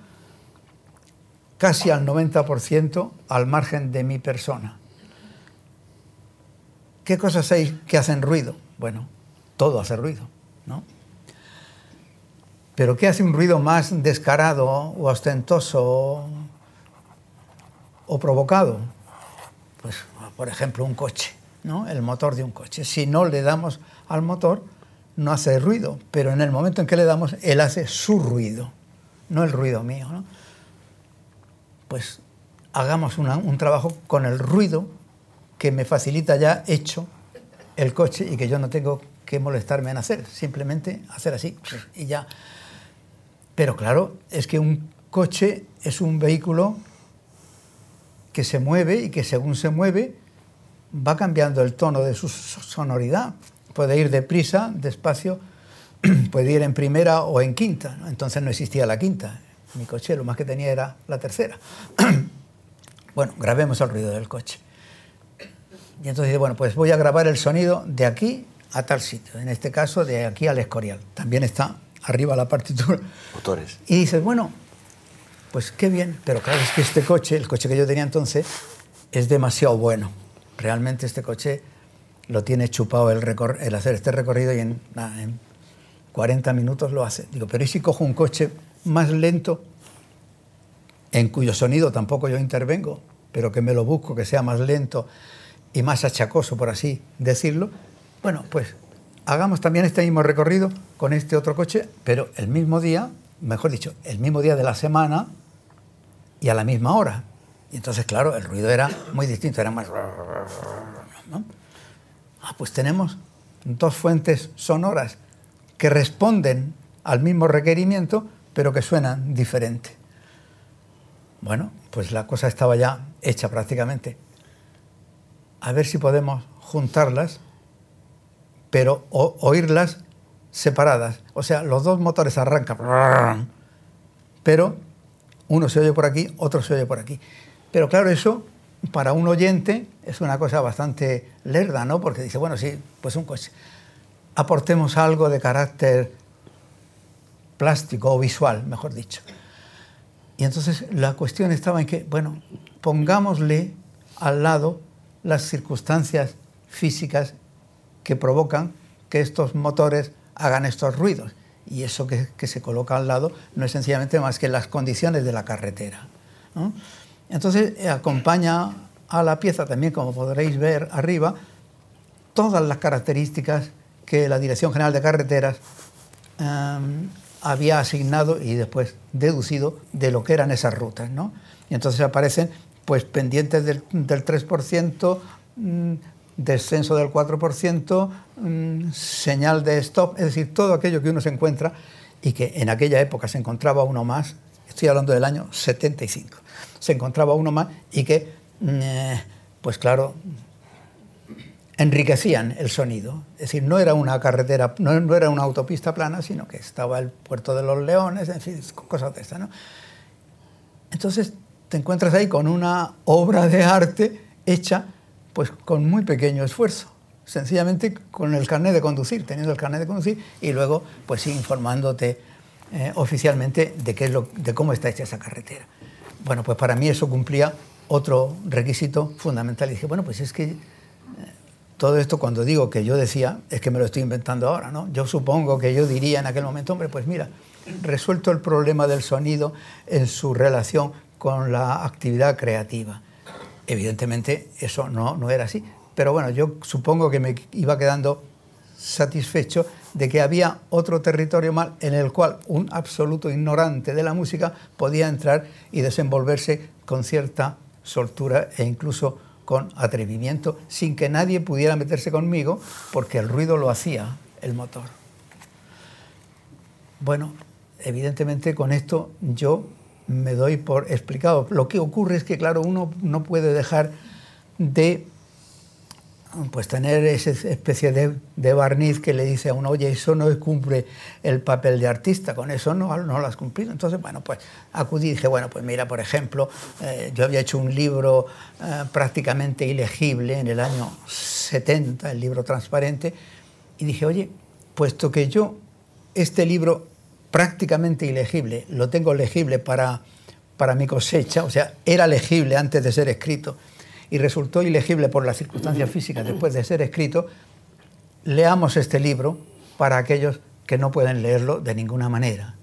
S5: casi al 90% al margen de mi persona. ¿Qué cosas hay que hacen ruido? Bueno, todo hace ruido. Pero ¿qué hace un ruido más descarado o ostentoso o provocado? Pues, por ejemplo, un coche, ¿no? El motor de un coche. Si no le damos al motor, no hace ruido, pero en el momento en que le damos, él hace su ruido, no el ruido mío, ¿no? pues hagamos un trabajo con el ruido que me facilita ya hecho el coche y que yo no tengo que molestarme en hacer, simplemente hacer así y ya. Pero claro, es que un coche es un vehículo que se mueve y que según se mueve va cambiando el tono de su sonoridad. Puede ir deprisa, despacio, puede ir en primera o en quinta. Entonces no existía la quinta, mi coche lo más que tenía era la tercera. bueno, grabemos el ruido del coche. Y entonces bueno, pues voy a grabar el sonido de aquí a tal sitio, en este caso de aquí al Escorial. También está arriba la partitura.
S2: Motores.
S5: Y dices, bueno, pues qué bien, pero claro, es que este coche, el coche que yo tenía entonces, es demasiado bueno. Realmente este coche lo tiene chupado el, el hacer este recorrido y en, en 40 minutos lo hace. Digo, pero ¿y si cojo un coche más lento, en cuyo sonido tampoco yo intervengo, pero que me lo busco, que sea más lento y más achacoso, por así decirlo, bueno, pues hagamos también este mismo recorrido con este otro coche, pero el mismo día, mejor dicho, el mismo día de la semana y a la misma hora. Y entonces, claro, el ruido era muy distinto, era más... Ah, pues tenemos dos fuentes sonoras que responden al mismo requerimiento, pero que suenan diferente. Bueno, pues la cosa estaba ya hecha prácticamente. A ver si podemos juntarlas, pero oírlas separadas. O sea, los dos motores arrancan, pero uno se oye por aquí, otro se oye por aquí. Pero claro, eso para un oyente es una cosa bastante lerda, ¿no? Porque dice, bueno, sí, pues un coche. Aportemos algo de carácter plástico o visual, mejor dicho. Y entonces la cuestión estaba en que, bueno, pongámosle al lado las circunstancias físicas que provocan que estos motores hagan estos ruidos. Y eso que, se coloca al lado no es sencillamente más que las condiciones de la carretera. Entonces eh, acompaña a la pieza también, como podréis ver arriba, todas las características que la Dirección General de Carreteras em, había asignado y después deducido de lo que eran esas rutas. ¿no? Y entonces aparecen pues, pendientes del, 3%, mm, descenso del 4%, mm, señal de stop, es decir, todo aquello que uno se encuentra y que en aquella época se encontraba uno más, estoy hablando del año 75, se encontraba uno más y que, mm, eh, pues claro, enriquecían el sonido. Es decir, no era una carretera, no, era una autopista plana, sino que estaba el puerto de los leones, en fin, cosas de estas. ¿no? Entonces te encuentras ahí con una obra de arte hecha pues con muy pequeño esfuerzo, sencillamente con el carnet de conducir, teniendo el carnet de conducir y luego pues informándote eh, oficialmente de, qué es lo, de cómo está hecha esa carretera. Bueno, pues para mí eso cumplía otro requisito fundamental. Y dije, bueno, pues es que todo esto cuando digo que yo decía, es que me lo estoy inventando ahora, ¿no? Yo supongo que yo diría en aquel momento, hombre, pues mira, resuelto el problema del sonido en su relación con la actividad creativa. Evidentemente eso no, no era así, pero bueno, yo supongo que me iba quedando satisfecho de que había otro territorio mal en el cual un absoluto ignorante de la música podía entrar y desenvolverse con cierta soltura e incluso con atrevimiento, sin que nadie pudiera meterse conmigo, porque el ruido lo hacía el motor. Bueno, evidentemente con esto yo me doy por explicado. Lo que ocurre es que, claro, uno no puede dejar de pues tener esa especie de, barniz que le dice a uno, oye, eso no cumple el papel de artista, con eso no, no lo has cumplido. Entonces, bueno, pues acudí y dije, bueno, pues mira, por ejemplo, eh, yo había hecho un libro eh, prácticamente ilegible en el año 70, el libro transparente, y dije, oye, puesto que yo este libro prácticamente ilegible lo tengo legible para, para mi cosecha, o sea, era legible antes de ser escrito, y resultó ilegible por las circunstancias físicas después de ser escrito, leamos este libro para aquellos que no pueden leerlo de ninguna manera.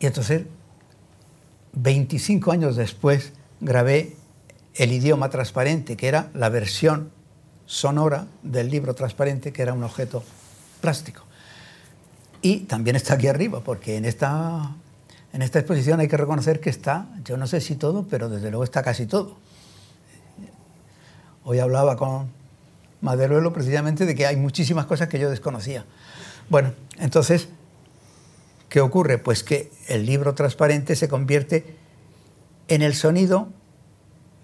S5: Y entonces, 25 años después, grabé El idioma transparente, que era la versión sonora del libro transparente, que era un objeto plástico. Y también está aquí arriba, porque en esta, en esta exposición hay que reconocer que está, yo no sé si todo, pero desde luego está casi todo. Hoy hablaba con Maderuelo precisamente de que hay muchísimas cosas que yo desconocía. Bueno, entonces, ¿qué ocurre? Pues que el libro transparente se convierte en el sonido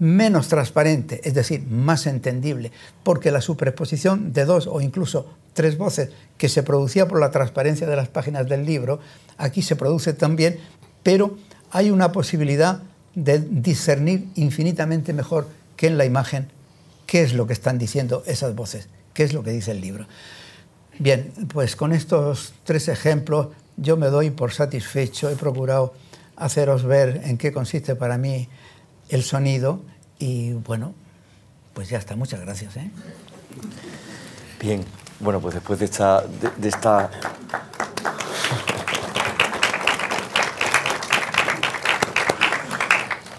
S5: menos transparente, es decir, más entendible, porque la superposición de dos o incluso tres voces que se producía por la transparencia de las páginas del libro, aquí se produce también, pero hay una posibilidad de discernir infinitamente mejor que en la imagen qué es lo que están diciendo esas voces, qué es lo que dice el libro. Bien, pues con estos tres ejemplos yo me doy por satisfecho, he procurado haceros ver en qué consiste para mí el sonido y bueno, pues ya está, muchas gracias. ¿eh?
S2: Bien, bueno, pues después de esta, de esta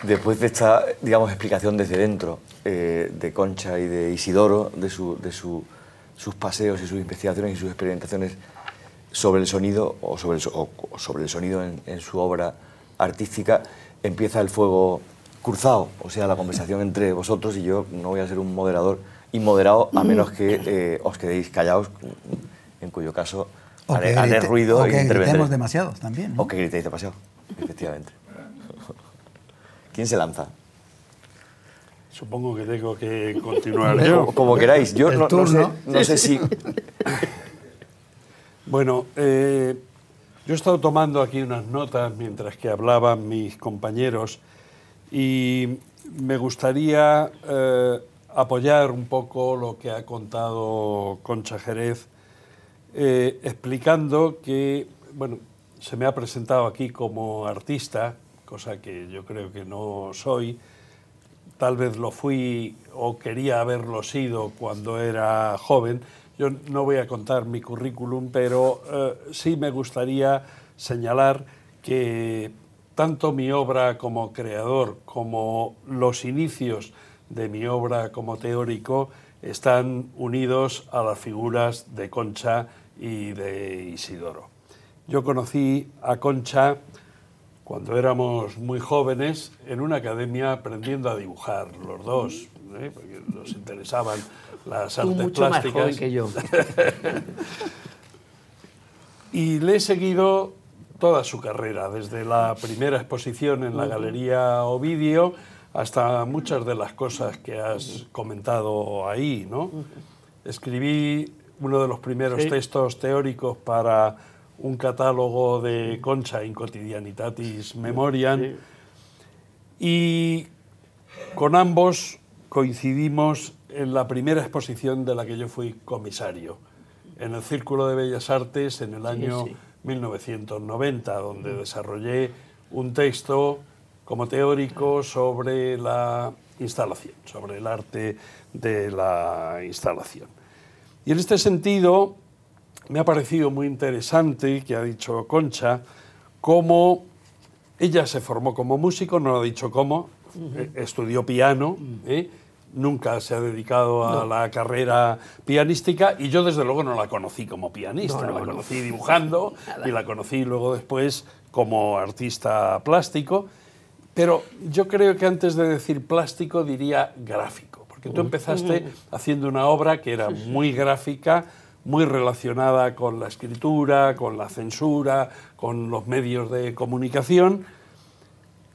S2: Después de esta, digamos, explicación desde dentro eh, de Concha y de Isidoro, de su, de su sus paseos y sus investigaciones y sus experimentaciones sobre el sonido o sobre el, o sobre el sonido en, en, su obra artística, empieza el fuego cruzado, o sea, la conversación entre vosotros y yo no voy a ser un moderador inmoderado a menos que eh, os quedéis callados, en cuyo caso
S5: o
S2: haré, haré
S5: grite-
S2: ruido
S5: o
S2: y
S5: que
S2: intervendré.
S5: gritemos demasiado también. ¿no?
S2: O que gritéis demasiado, efectivamente. ¿Quién se lanza?
S3: Supongo que tengo que continuar yo.
S2: Como, queráis. Yo
S5: El
S2: no, no sé, no sé si...
S3: Bueno, eh, yo he estado tomando aquí unas notas mientras que hablaban mis compañeros y me gustaría eh, apoyar un poco lo que ha contado Concha Jerez, eh, explicando que, bueno, se me ha presentado aquí como artista, cosa que yo creo que no soy, tal vez lo fui o quería haberlo sido cuando era joven. Yo no voy a contar mi currículum, pero eh, sí me gustaría señalar que tanto mi obra como creador como los inicios de mi obra como teórico están unidos a las figuras de Concha y de Isidoro. Yo conocí a Concha cuando éramos muy jóvenes en una academia aprendiendo a dibujar los dos, ¿eh? porque nos interesaban las
S4: Tú
S3: artes
S4: mucho más
S3: plásticas.
S4: joven que yo.
S3: Y le he seguido toda su carrera, desde la primera exposición en la Galería Ovidio hasta muchas de las cosas que has comentado ahí, ¿no? Escribí uno de los primeros
S4: Sí.
S3: textos teóricos para un catálogo de Concha in Cotidianitatis Memoriam
S4: Sí.
S3: y con ambos coincidimos en la primera exposición de la que yo fui comisario, en el Círculo de Bellas Artes en el año
S4: sí.
S3: 1990, donde desarrollé un texto como teórico sobre la instalación, sobre el arte de la instalación. Y en este sentido, me ha parecido muy interesante que ha dicho Concha, cómo ella se formó como músico, no ha dicho cómo, eh, estudió piano, ¿eh? Nunca se ha dedicado a la carrera pianística y yo desde luego no la conocí como pianista,
S4: No, no,
S3: la
S4: no.
S3: conocí dibujando y la conocí luego después como artista plástico, pero yo creo que antes de decir plástico diría gráfico, porque tú empezaste haciendo una obra que era muy gráfica, muy relacionada con la escritura, con la censura, con los medios de comunicación,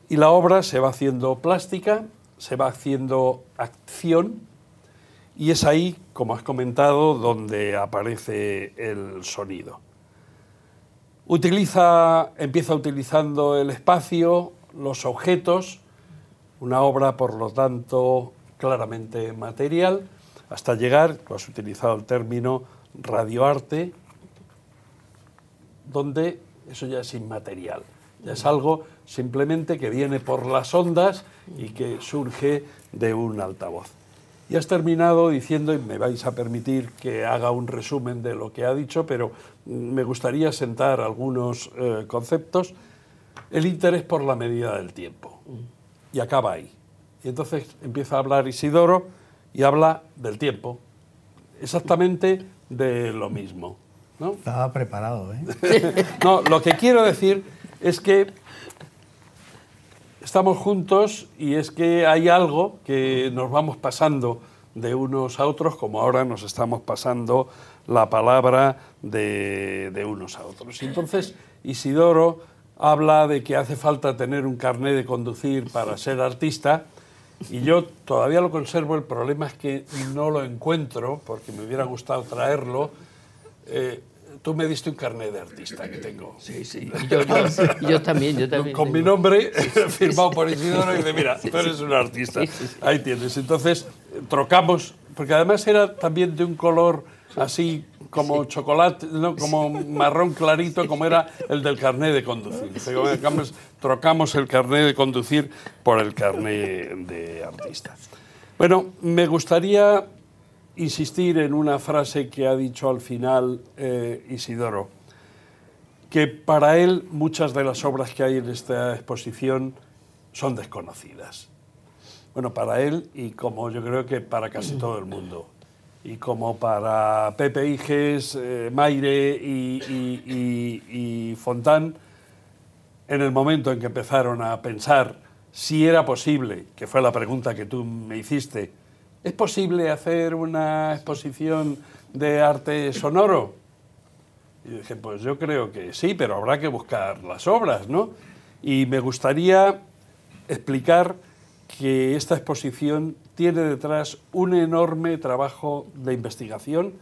S3: y la obra se va haciendo plástica, se va haciendo acción, y es ahí, como has comentado, donde aparece el sonido. Utiliza, empieza utilizando el espacio, los objetos, una obra, por lo tanto, claramente material, hasta llegar, tú has utilizado el término radioarte, donde eso ya es inmaterial, ya es algo simplemente que viene por las ondas y que surge de un altavoz. Y has terminado diciendo, y me vais a permitir que haga un resumen de lo que ha dicho, pero mm, me gustaría sentar algunos eh, conceptos. El interés por la medida del tiempo. Y acaba ahí. Y entonces empieza a hablar Isidoro y habla del tiempo. Exactamente de lo mismo. ¿no?
S5: Estaba preparado, ¿eh?
S3: No, lo que quiero decir es que estamos juntos y es que hay algo que nos vamos pasando de unos a otros, como ahora nos estamos pasando la palabra de, unos a otros. Y entonces Isidoro habla de que hace falta tener un carné de conducir para ser artista. Y yo todavía lo conservo, el problema es que no lo encuentro, porque me hubiera gustado traerlo. Eh, tú me diste un carnet de artista que tengo.
S4: Sí, sí. Yo, yo- yo también, yo también.
S3: Con mi nombre firmado por Isidoro y dice, mira, tú eres un artista.
S4: Sí, sí, sí.
S3: Ahí tienes. Entonces, trocamos, porque además era también de un color así como chocolate, ¿no? como marrón clarito, como era el del carnet de conducir. Dice, "Trocamos- Trocamos el carnet de conducir por el carnet de artista. Bueno, me gustaría insistir en una frase que ha dicho al final eh, Isidoro que para él muchas de las obras que hay en esta exposición son desconocidas. Bueno, para él y como yo creo que para casi todo el mundo. y como para Pepe Iges, eh, Maire y, y Fontán, en el momento en que empezaron a pensar si era posible, que fue la pregunta que tú me hiciste, ¿es posible hacer una exposición de arte sonoro? Y dije, pues yo creo que sí, pero habrá que buscar las obras, ¿no? Y me gustaría explicar que esta exposición tiene detrás un enorme trabajo de investigación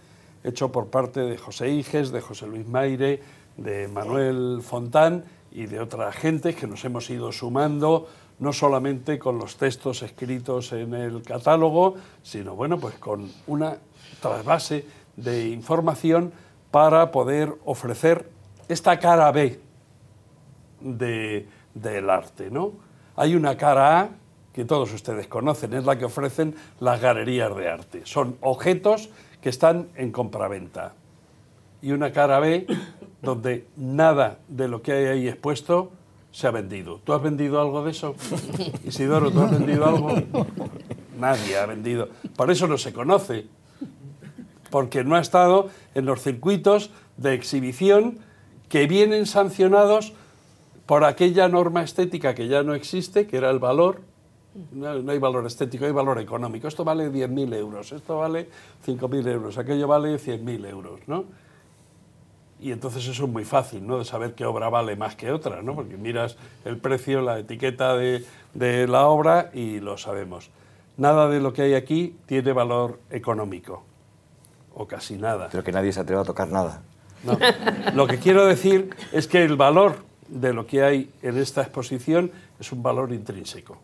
S3: hecho por parte de José Iges, de José Luis Maire, de Manuel Fontán y de otra gente que nos hemos ido sumando no solamente con los textos escritos en el catálogo, sino bueno, pues con una trasvase de información para poder ofrecer esta cara B del arte. ¿no? Hay una cara A que todos ustedes conocen, es la que ofrecen las galerías de arte. Son objetos que están en compraventa. Y una cara B donde nada de lo que hay ahí expuesto se ha vendido. ¿Tú has vendido algo de eso? Isidoro, ¿tú has vendido algo? Nadie ha vendido. Por eso no se conoce, porque no ha estado en los circuitos de exhibición que vienen sancionados por aquella norma estética que ya no existe, que era el valor. No, hay valor estético, hay valor económico. Esto vale 10.000 euros, esto vale 5.000 euros, aquello vale 100.000 euros, ¿no? Y entonces eso es muy fácil, ¿no? De saber qué obra vale más que otra, ¿no? Porque miras el precio, la etiqueta de, de, la obra y lo sabemos. Nada de lo que hay aquí tiene valor económico, o casi nada.
S2: Pero que nadie se atreva a tocar nada.
S3: No. Lo que quiero decir es que el valor de lo que hay en esta exposición es un valor intrínseco,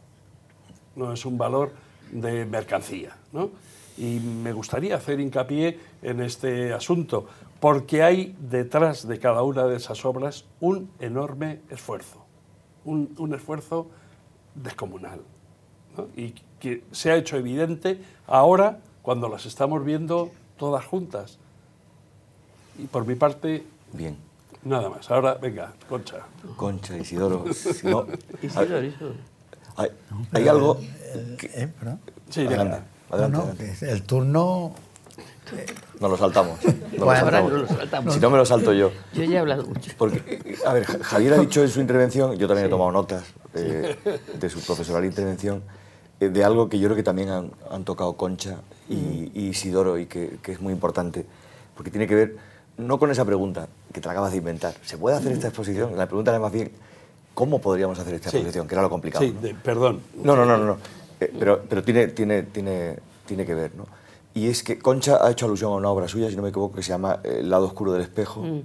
S3: no es un valor de mercancía, ¿no? Y me gustaría hacer hincapié en este asunto, porque hay detrás de cada una de esas obras un enorme esfuerzo, un, esfuerzo descomunal, y que se ha hecho evidente ahora cuando las estamos viendo todas juntas. Y por mi parte,
S2: bien.
S3: Nada más. Ahora, venga, Concha.
S2: Concha, Isidoro.
S4: Isidoro, Isidoro.
S2: Hay, hay algo...
S5: Que, eh,
S3: sí, adelante.
S5: adelante, el turno
S2: nos lo saltamos. Si no me lo salto yo.
S4: Yo ya he hablado mucho.
S2: Porque, a ver, Javier ha dicho en su intervención, yo también he tomado notas eh, de su profesional intervención, eh, de algo que yo creo que también han, tocado Concha y, Isidoro y que, es muy importante, porque tiene que ver no con esa pregunta que te acabas de inventar. ¿Se puede hacer esta exposición? La pregunta era más bien, ¿cómo podríamos hacer esta exposición? Que era lo complicado.
S3: Sí, perdón.
S2: No, no, no, no. Eh, pero, pero tiene, tiene, tiene, tiene que ver, ¿no? Y es que Concha ha hecho alusión a una obra suya, si no me equivoco, que se llama El lado oscuro del espejo. Mm.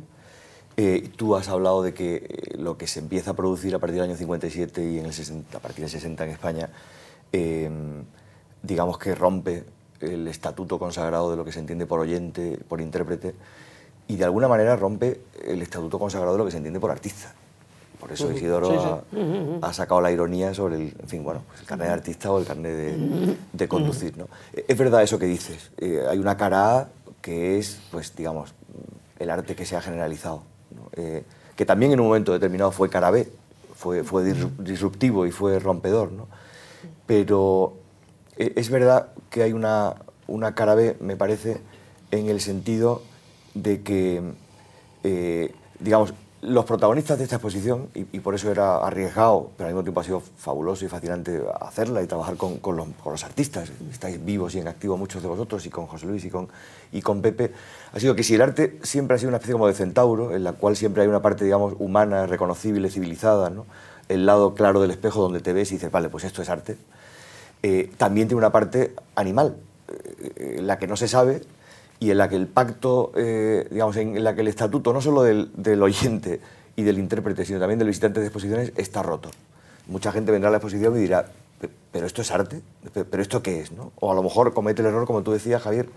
S2: Eh, tú has hablado de que eh, lo que se empieza a producir a partir del año 57 y en el 60, a partir del 60 en España, eh, digamos que rompe el estatuto consagrado de lo que se entiende por oyente, por intérprete, y de alguna manera rompe el estatuto consagrado de lo que se entiende por artista. Por eso Isidoro Ha, sacado la ironía sobre el, en fin, bueno, pues el carnet de artista o el carnet de, conducir. ¿no? Es verdad eso que dices. Eh, hay una cara A que es, pues, digamos, el arte que se ha generalizado. Eh, que también en un momento determinado fue cara B, fue, fue disruptivo y fue rompedor. ¿no? Pero eh, es verdad que hay una, una cara B, me parece, en el sentido de que, digamos, los protagonistas de esta exposición, y, por eso era arriesgado, pero al mismo tiempo ha sido fabuloso y fascinante hacerla y trabajar con, los, artistas, estáis vivos y en activo muchos de vosotros, y con José Luis y con, y con Pepe, ha sido que si el arte siempre ha sido una especie como de centauro, en la cual siempre hay una parte, digamos, humana, reconocible, civilizada, el lado claro del espejo donde te ves y dices, vale, pues esto es arte, eh, también tiene una parte animal, eh, la que no se sabe, y en la que el pacto, eh, digamos, en la que el estatuto no solo del, oyente y del intérprete, sino también del visitante de exposiciones está roto. Mucha gente vendrá a la exposición y dirá, ¿pero esto es arte? ¿Pero esto qué es? ¿no? O a lo mejor comete el error, como tú decías, Javier,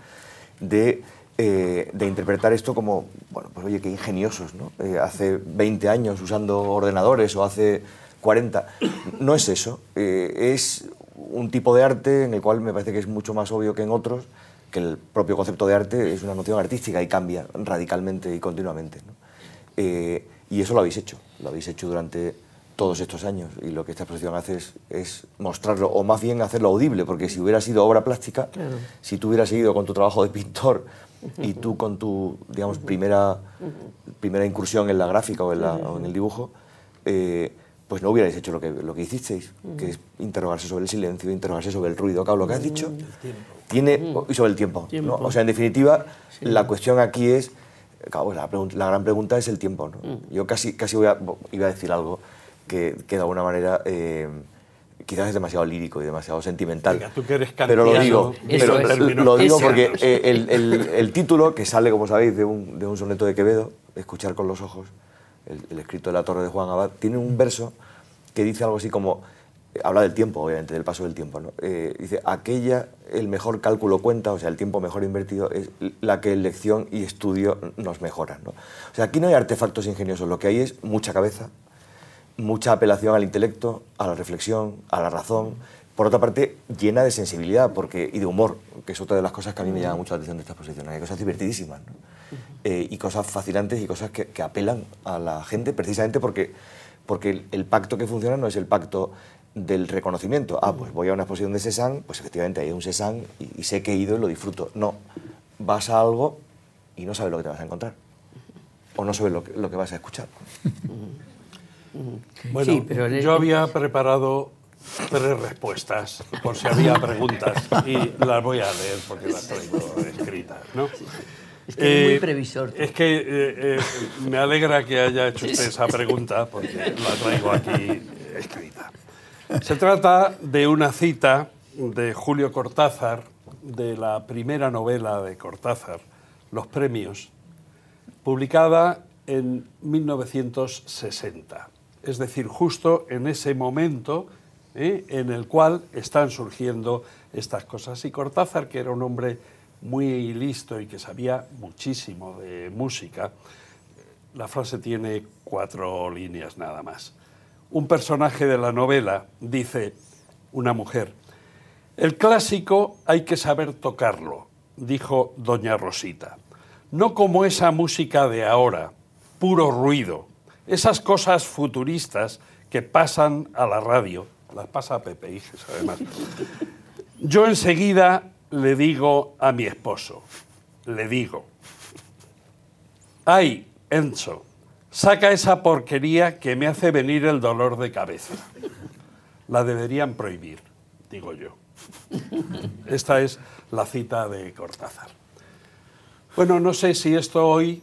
S2: de, eh, interpretar esto como, bueno, pues oye, qué ingeniosos, ¿no? Eh, hace 20 años usando ordenadores o hace 40. No es eso. es un tipo de arte en el cual me parece que es mucho más obvio que en otros que el propio concepto de arte es una noción artística y cambia radicalmente y continuamente. Eh, y eso lo habéis hecho, lo habéis hecho durante todos estos años y lo que esta exposición hace es, mostrarlo, o más bien hacerlo audible, porque si hubiera sido obra plástica, si tú hubieras seguido con tu trabajo de pintor y tú con tu, digamos, primera, primera incursión en la gráfica o en, el dibujo, eh, pues no hubierais hecho lo que, lo que hicisteis, que es interrogarse sobre el silencio, interrogarse sobre el ruido. Claro, lo que has dicho tiene, y sobre el tiempo. O sea, en definitiva, la cuestión aquí es, la, la, gran pregunta es el tiempo. Yo casi, casi voy a, iba a decir algo que, de alguna manera eh, quizás es demasiado lírico y demasiado sentimental.
S3: tú que eres
S2: pero lo digo, lo digo porque eh, el, el, título, que sale, como sabéis, de un, de un soneto de Quevedo, Escuchar con los ojos, el, escrito de la Torre de Juan Abad, tiene un verso que dice algo así como, eh, habla del tiempo, obviamente, del paso del tiempo, ¿no? dice, aquella, el mejor cálculo cuenta, o sea, el tiempo mejor invertido, es la que en lección y estudio nos mejoran. ¿no? O sea, aquí no hay artefactos ingeniosos, lo que hay es mucha cabeza, mucha apelación al intelecto, a la reflexión, a la razón. Por otra parte, llena de sensibilidad porque, y de humor, que es otra de las cosas que a mí me llama mucho la atención de esta exposición. Hay cosas divertidísimas eh, y cosas fascinantes y cosas que, apelan a la gente precisamente porque, porque el, pacto que funciona no es el pacto del reconocimiento. Ah, pues voy a una exposición de Cézanne, pues efectivamente hay un Cézanne y, sé que he ido y lo disfruto. No, vas a algo y no sabes lo que te vas a encontrar. O no sabes lo que, lo que vas a escuchar.
S3: Bueno, yo había preparado tres respuestas por si había preguntas y las voy a leer porque las traigo escritas. ¿no?
S4: Es que es muy eh, previsor.
S3: Es que eh, eh, me alegra que haya hecho usted esa pregunta porque la traigo aquí escrita. Se trata de una cita de Julio Cortázar, de la primera novela de Cortázar, Los Premios, publicada en 1960 es decir, justo en ese momento ¿eh? en el cual están surgiendo estas cosas. Y Cortázar, que era un hombre muy listo y que sabía muchísimo de música, la frase tiene cuatro líneas nada más. Un personaje de la novela dice, una mujer, el clásico hay que saber tocarlo, dijo doña Rosita. No como esa música de ahora, puro ruido, esas cosas futuristas que pasan a la radio, las pasa a Pepe Iges además. Yo enseguida le digo a mi esposo, le digo, ay, Enzo, saca esa porquería que me hace venir el dolor de cabeza. La deberían prohibir, digo yo. Esta es la cita de Cortázar. Bueno, no sé si esto hoy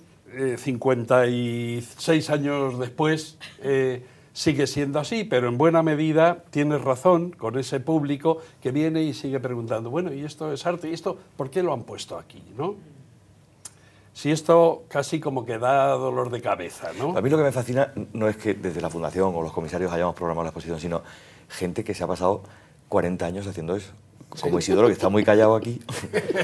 S3: 56 eh, años después eh, sigue siendo así, pero en buena medida tienes razón con ese público que viene y sigue preguntando, bueno, ¿y esto es arte? ¿Y esto por qué lo han puesto aquí? ¿no? Si esto casi como que da dolor de cabeza, ¿no?
S2: A mí lo que me fascina no es que desde la Fundación o los comisarios hayamos programado la exposición, sino gente que se ha pasado 40 años haciendo eso como Isidoro, que está muy callado aquí,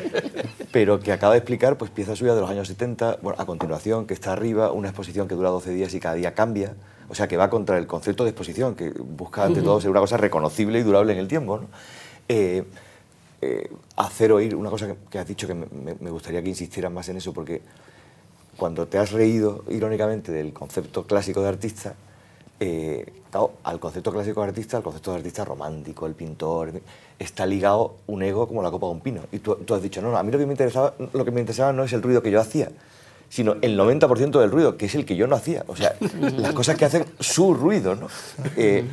S2: pero que acaba de explicar pues, piezas suyas de los años 70, bueno, a continuación, que está arriba, una exposición que dura 12 días y cada día cambia, o sea, que va contra el concepto de exposición, que busca ante todo ser una cosa reconocible y durable en el tiempo. ¿no? Eh, eh, hacer oír, una cosa que, has dicho que me, gustaría que insistieras más en eso, porque cuando te has reído irónicamente del concepto clásico de artista, eh, al concepto clásico de artista, al concepto de artista romántico, el pintor, está ligado un ego como la copa de un pino. Y tú, has dicho, no, no, a mí lo que, me interesaba, lo que me interesaba no es el ruido que yo hacía, sino el 90% del ruido, que es el que yo no hacía. O sea, las cosas que hacen su ruido, ¿no? Eh,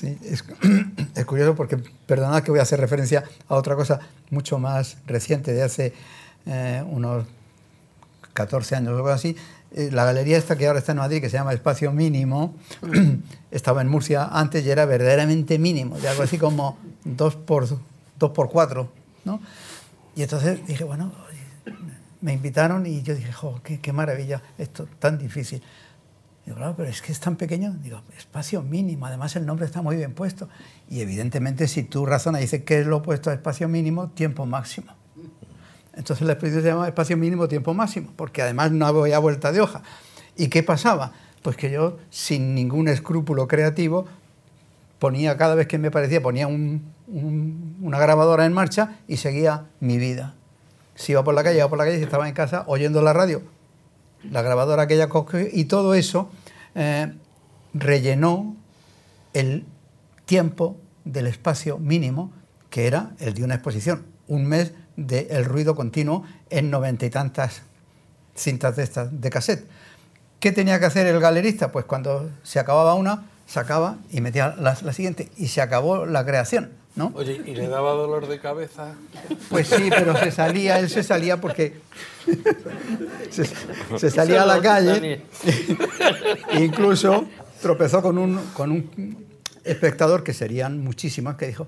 S5: sí, es, curioso porque, perdonad que voy a hacer referencia a otra cosa mucho más reciente, de hace eh, unos 14 años o algo así, eh, la galería esta que ahora está en Madrid, que se llama Espacio Mínimo, estaba en Murcia antes y era verdaderamente mínimo, de algo así como 2 por, 2 por 4. ¿no? Y entonces dije, bueno, me invitaron y yo dije, jo, qué, qué maravilla, esto tan difícil. Digo, claro, pero es que es tan pequeño. Digo, espacio mínimo, además el nombre está muy bien puesto. Y evidentemente, si tú razonas y dices, ¿qué es lo opuesto a espacio mínimo? Tiempo máximo. Entonces la exposición se llama espacio mínimo, tiempo máximo, porque además no había vuelta de hoja. ¿Y qué pasaba? Pues que yo, sin ningún escrúpulo creativo, ponía cada vez que me parecía, ponía una grabadora en marcha y seguía mi vida. Si iba por la calle, iba por la calle, si estaba en casa oyendo la radio, la grabadora aquella coge y todo eso eh, rellenó el tiempo del espacio mínimo que era el de una exposición. Un mes de el ruido continuo en noventa y tantas cintas de estas de cassette. ¿Qué tenía que hacer el galerista? Pues cuando se acababa una, sacaba y metía la, la siguiente y se acabó la creación. ¿no?
S3: Oye, ¿y le daba dolor de cabeza?
S5: Pues sí, pero se salía, él se salía porque se, se salía a la calle. incluso tropezó con un, con un espectador que serían muchísimas que dijo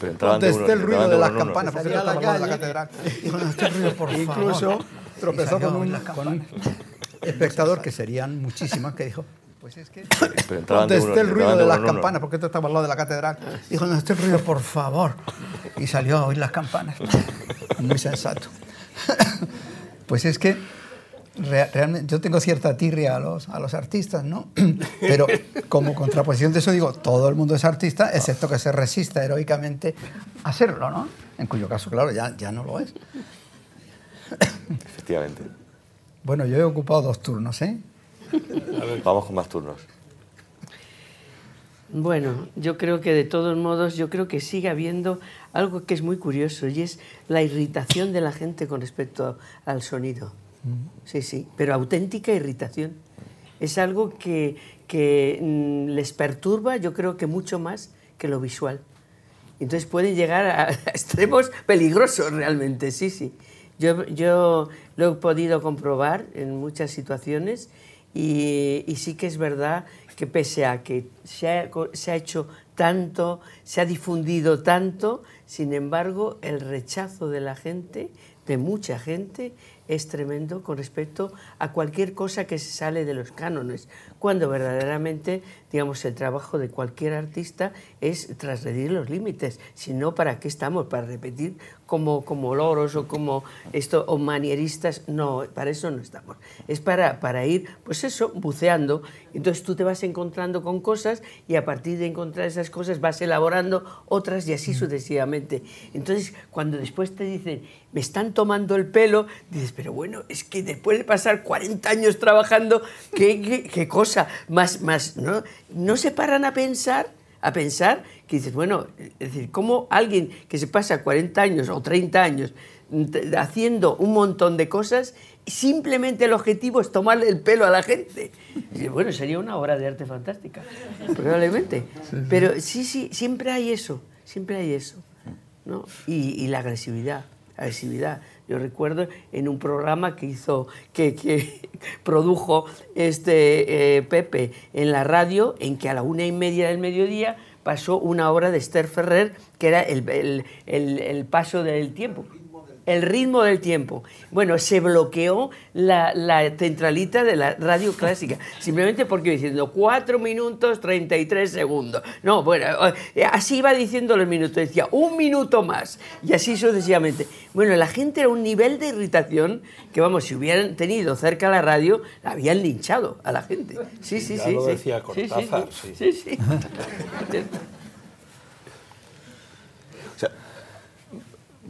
S2: Pero entraban
S5: donde
S2: de uno,
S5: esté el ruido de las campanas
S6: Esa
S5: salía a la calle.
S6: catedral.
S5: dijo, "Donde esté el ruido, por favor". incluso tropezó con un, con un espectador que serían muchísimas que dijo pues es que
S2: Pero entraban
S5: donde
S2: de uno,
S5: esté el ruido de las campanas porque esto estaba al lado de la catedral dijo esté el ruido por favor y salió a oír las campanas muy sensato pues es que rea- realmente yo tengo cierta tirria a los, a los artistas, ¿no? Pero como contraposición de eso digo, todo el mundo es artista, excepto que se resista heroicamente a serlo, ¿no? En cuyo caso, claro, ya, ya no lo es.
S2: Efectivamente.
S5: Bueno, yo he ocupado dos turnos, ¿eh?
S2: Vamos con más turnos.
S4: Bueno, yo creo que de todos modos, yo creo que sigue habiendo algo que es muy curioso y es la irritación de la gente con respecto al sonido. Sí, sí, pero auténtica irritación. Es algo que, que mm, les perturba, yo creo que mucho más que lo visual. Entonces pueden llegar a, a extremos peligrosos realmente, sí, sí. Yo, yo lo he podido comprobar en muchas situaciones y, y sí que es verdad que pese a que se ha, se ha hecho tanto, se ha difundido tanto, sin embargo el rechazo de la gente, de mucha gente, es tremendo con respecto a cualquier cosa que se sale de los cánones, cuando verdaderamente, digamos, el trabajo de cualquier artista es trasredir los límites. Si no, ¿para qué estamos? ¿Para repetir como, como loros o como esto, o manieristas? No, para eso no estamos. Es para, para ir, pues eso, buceando. Entonces tú te vas encontrando con cosas y a partir de encontrar esas cosas vas elaborando otras y así sucesivamente. Entonces, cuando después te dicen, me están tomando el pelo, dices, pero bueno, es que después de pasar 40 años trabajando, ¿qué, qué, qué cosa? Más, más, ¿no? No se paran a pensar, a pensar que dices, bueno, es decir, ¿cómo alguien que se pasa 40 años o 30 años mm, haciendo un montón de cosas, simplemente el objetivo es tomarle el pelo a la gente? Y bueno, sería una obra de arte fantástica, probablemente. Pero sí, sí, siempre hay eso, siempre hay eso. ¿no? Y, y la agresividad, agresividad. Yo recuerdo en un programa que hizo, que, que produjo este eh, Pepe en la radio, en que a la una y media del mediodía pasó una obra de Esther Ferrer, que era el, el- el- el paso del tiempo. El ritmo del tiempo. Bueno, se bloqueó la, la centralita de la radio clásica, simplemente porque iba diciendo 4 minutos 33 segundos. No, bueno, eh, así iba diciendo los minutos, decía un minuto más, y así sucesivamente. Bueno, la gente era un nivel de irritación que, vamos, si hubieran tenido cerca la radio, la habían linchado a la gente. Sí, sí,
S3: Ya
S4: sí.
S3: lo
S4: sí.
S3: decía Cortázar,
S4: sí.
S3: sí.
S4: sí, sí.
S2: O sea,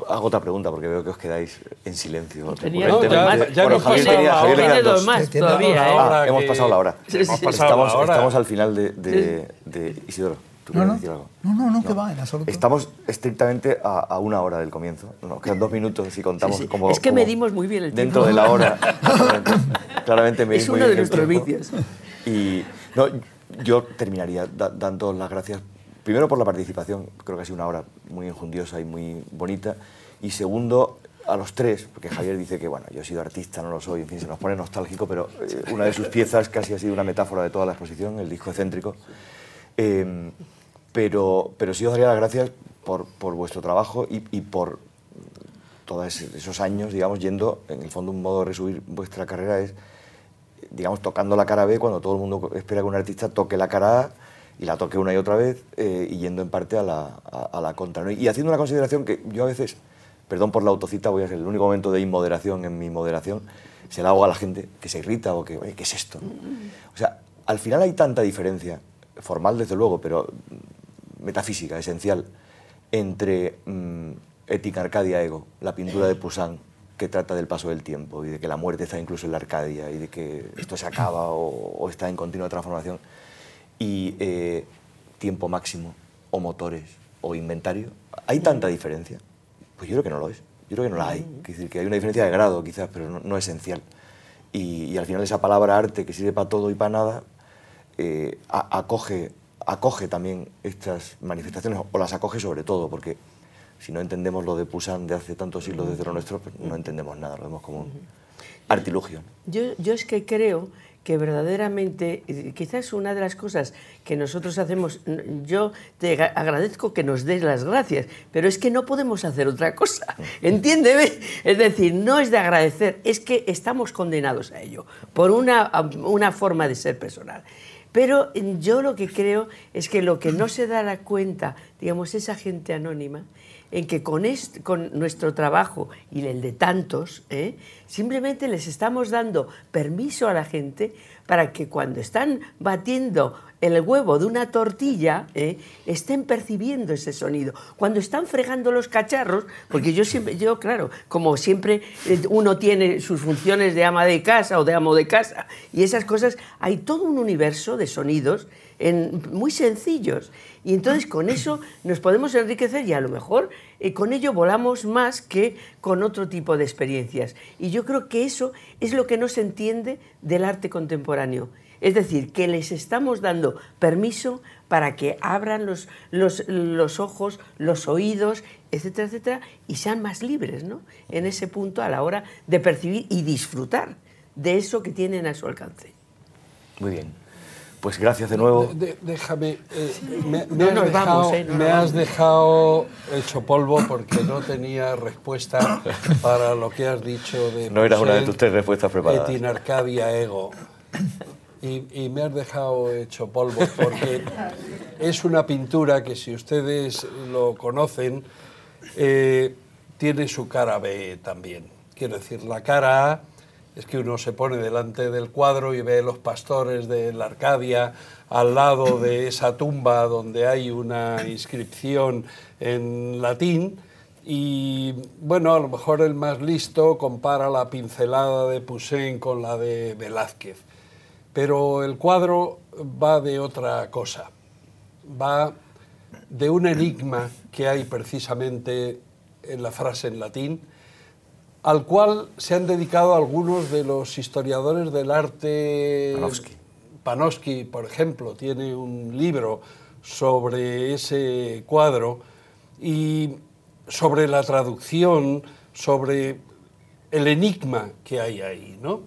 S2: hago otra pregunta porque veo que os quedáis en silencio.
S4: Tenía
S3: No, ya- ya
S2: Bueno,
S3: hemos
S2: Javier
S3: pasado
S2: tenía-
S3: la
S2: Javier
S3: hora.
S2: tenía
S4: dos más todavía, ¿eh?
S2: Ah, hemos pasado la hora.
S4: Sí,
S3: Hemos
S4: sí.
S3: pasado
S2: Estamos,
S3: la hora.
S2: estamos al final de, de- de- Isidoro. ¿tú
S5: No,
S2: quieres
S5: no,
S2: decir algo?
S5: no, no, no, que va, en absoluto.
S2: Estamos estrictamente a, a una hora del comienzo. Nos quedan dos minutos si contamos
S4: Sí, sí.
S2: como.
S4: Es que
S2: como
S4: medimos muy bien el
S2: Dentro
S4: tiempo.
S2: de la hora. Claramente, claramente medís
S4: Es
S2: muy
S4: uno de
S2: bien
S4: nuestros vicios.
S2: Y no, yo terminaría da- dando las gracias, primero por la participación, creo que ha sido una hora muy enjundiosa y muy bonita, y segundo, a los tres, porque Javier dice que, bueno, yo he sido artista, no lo soy, en fin, se nos pone nostálgico, pero eh, una de sus piezas casi ha sido una metáfora de toda la exposición, el disco excéntrico. Eh, pero, pero sí os daría las gracias por, por vuestro trabajo y, y por todos esos años, digamos, yendo, en el fondo un modo de resumir vuestra carrera es, digamos, tocando la cara B cuando todo el mundo espera que un artista toque la cara A y la toque una y otra vez eh, y yendo en parte a la, a, la contra. Y haciendo una consideración que yo a veces, perdón por la autocita, voy a ser el único momento de inmoderación en mi moderación, se la hago a la gente que se irrita o que, oye, ¿qué es esto? O sea, al final hay tanta diferencia, formal desde luego, pero mm, metafísica, esencial, entre mm, Ética Arcadia Ego, la pintura de Poussin, que trata del paso del tiempo y de que la muerte está incluso en la Arcadia y de que esto se acaba o, está en continua transformación. Y eh, tiempo máximo, o motores, o inventario, ¿hay tanta diferencia? Pues yo creo que no lo es. Yo creo que no la hay. Es decir, que hay una diferencia de grado quizás, pero no, esencial. Y, al final esa palabra arte que sirve para todo y para nada, eh, acoge, acoge también estas manifestaciones, o las acoge sobre todo, porque si no entendemos lo de Poussin de hace tantos siglos desde lo nuestro, pues no entendemos nada, lo vemos como un artilugio.
S4: Yo, yo es que creo que verdaderamente, quizás una de las cosas que nosotros hacemos, yo te agradezco que nos des las gracias, pero es que no podemos hacer otra cosa, entiéndeme. Es decir, no es de agradecer, es que estamos condenados a ello, por una, una forma de ser personal. Pero yo lo que creo es que lo que no se da la cuenta, digamos, esa gente anónima, en que con, con nuestro trabajo y el de tantos, ¿eh? simplemente les estamos dando permiso a la gente para que cuando están batiendo el huevo de una tortilla, ¿eh? estén percibiendo ese sonido. Cuando están fregando los cacharros, porque yo siempre, yo claro, como siempre eh, uno tiene sus funciones de ama de casa o de amo de casa, y esas cosas, hay todo un universo de sonidos muy sencillos. Y entonces con eso nos podemos enriquecer y a lo mejor eh, con ello volamos más que con otro tipo de experiencias. Y yo creo que eso es lo que no se entiende del arte contemporáneo. Es decir, que les estamos dando permiso para que abran los, los, los, ojos, los oídos, etcétera, etcétera, y sean más libres ¿no? en ese punto a la hora de percibir y disfrutar de eso que tienen a su alcance.
S2: Muy bien. Pues gracias de nuevo.
S3: déjame, eh, me, has, dejado, hecho polvo porque no tenía respuesta para lo que has dicho de...
S2: No era una de tus tres respuestas preparadas.
S3: Etin Arcadia Ego. Y, me has dejado hecho polvo porque es una pintura que si ustedes lo conocen, eh, tiene su cara B también. Quiero decir, la cara A es que uno se pone delante del cuadro y ve los pastores de la Arcadia al lado de esa tumba donde hay una inscripción en latín. Y bueno, a lo mejor el más listo compara la pincelada de Poussin con la de Velázquez, pero el cuadro va de otra cosa, va de un enigma que hay precisamente en la frase en latín, al cual se han dedicado algunos de los historiadores del arte.
S2: Panofsky.
S3: Panofsky, por ejemplo, tiene un libro sobre ese cuadro y sobre la traducción, sobre el enigma que hay ahí, ¿no?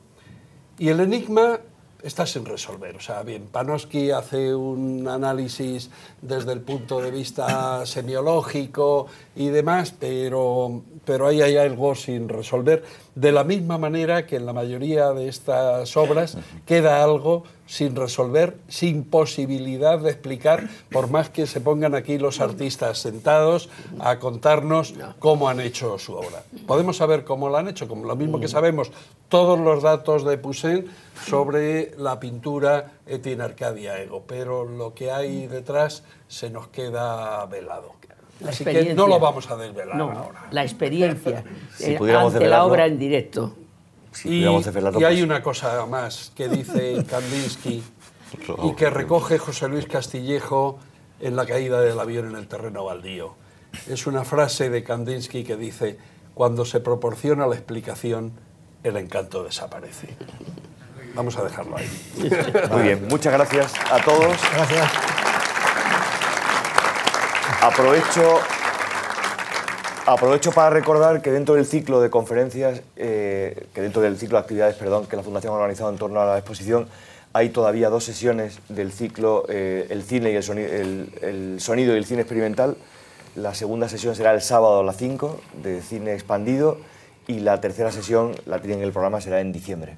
S3: Y el enigma está sin resolver. O sea, bien, Panofsky hace un análisis desde el punto de vista semiológico y demás, pero, pero ahí hay algo sin resolver. De la misma manera que en la mayoría de estas obras queda algo sin resolver, sin posibilidad de explicar, por más que se pongan aquí los artistas sentados a contarnos cómo han hecho su obra. Podemos saber cómo lo han hecho, como lo mismo que sabemos todos los datos de Poussin sobre la pintura Etienne Arcadia Ego, pero lo que hay detrás se nos queda velado. Así que no lo vamos a desvelar ahora.
S4: La experiencia si eh, ante la obra en directo.
S3: y, y hay una cosa más que dice Kandinsky y que recoge José Luis Castillejo en la caída del avión en el terreno baldío. Es una frase de Kandinsky que dice, cuando se proporciona la explicación, el encanto desaparece. Vamos a dejarlo ahí.
S2: Muy bien, muchas gracias a todos.
S5: Gracias.
S2: Aprovecho, aprovecho para recordar que dentro del ciclo de conferencias, eh, que dentro del ciclo de actividades, perdón, que la Fundación ha organizado en torno a la exposición, hay todavía dos sesiones del ciclo eh, El cine y el sonido, el sonido y el cine experimental. La segunda sesión será el sábado a las 5 de cine expandido y la tercera sesión, la tienen en el programa, será en diciembre.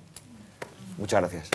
S2: Muchas gracias.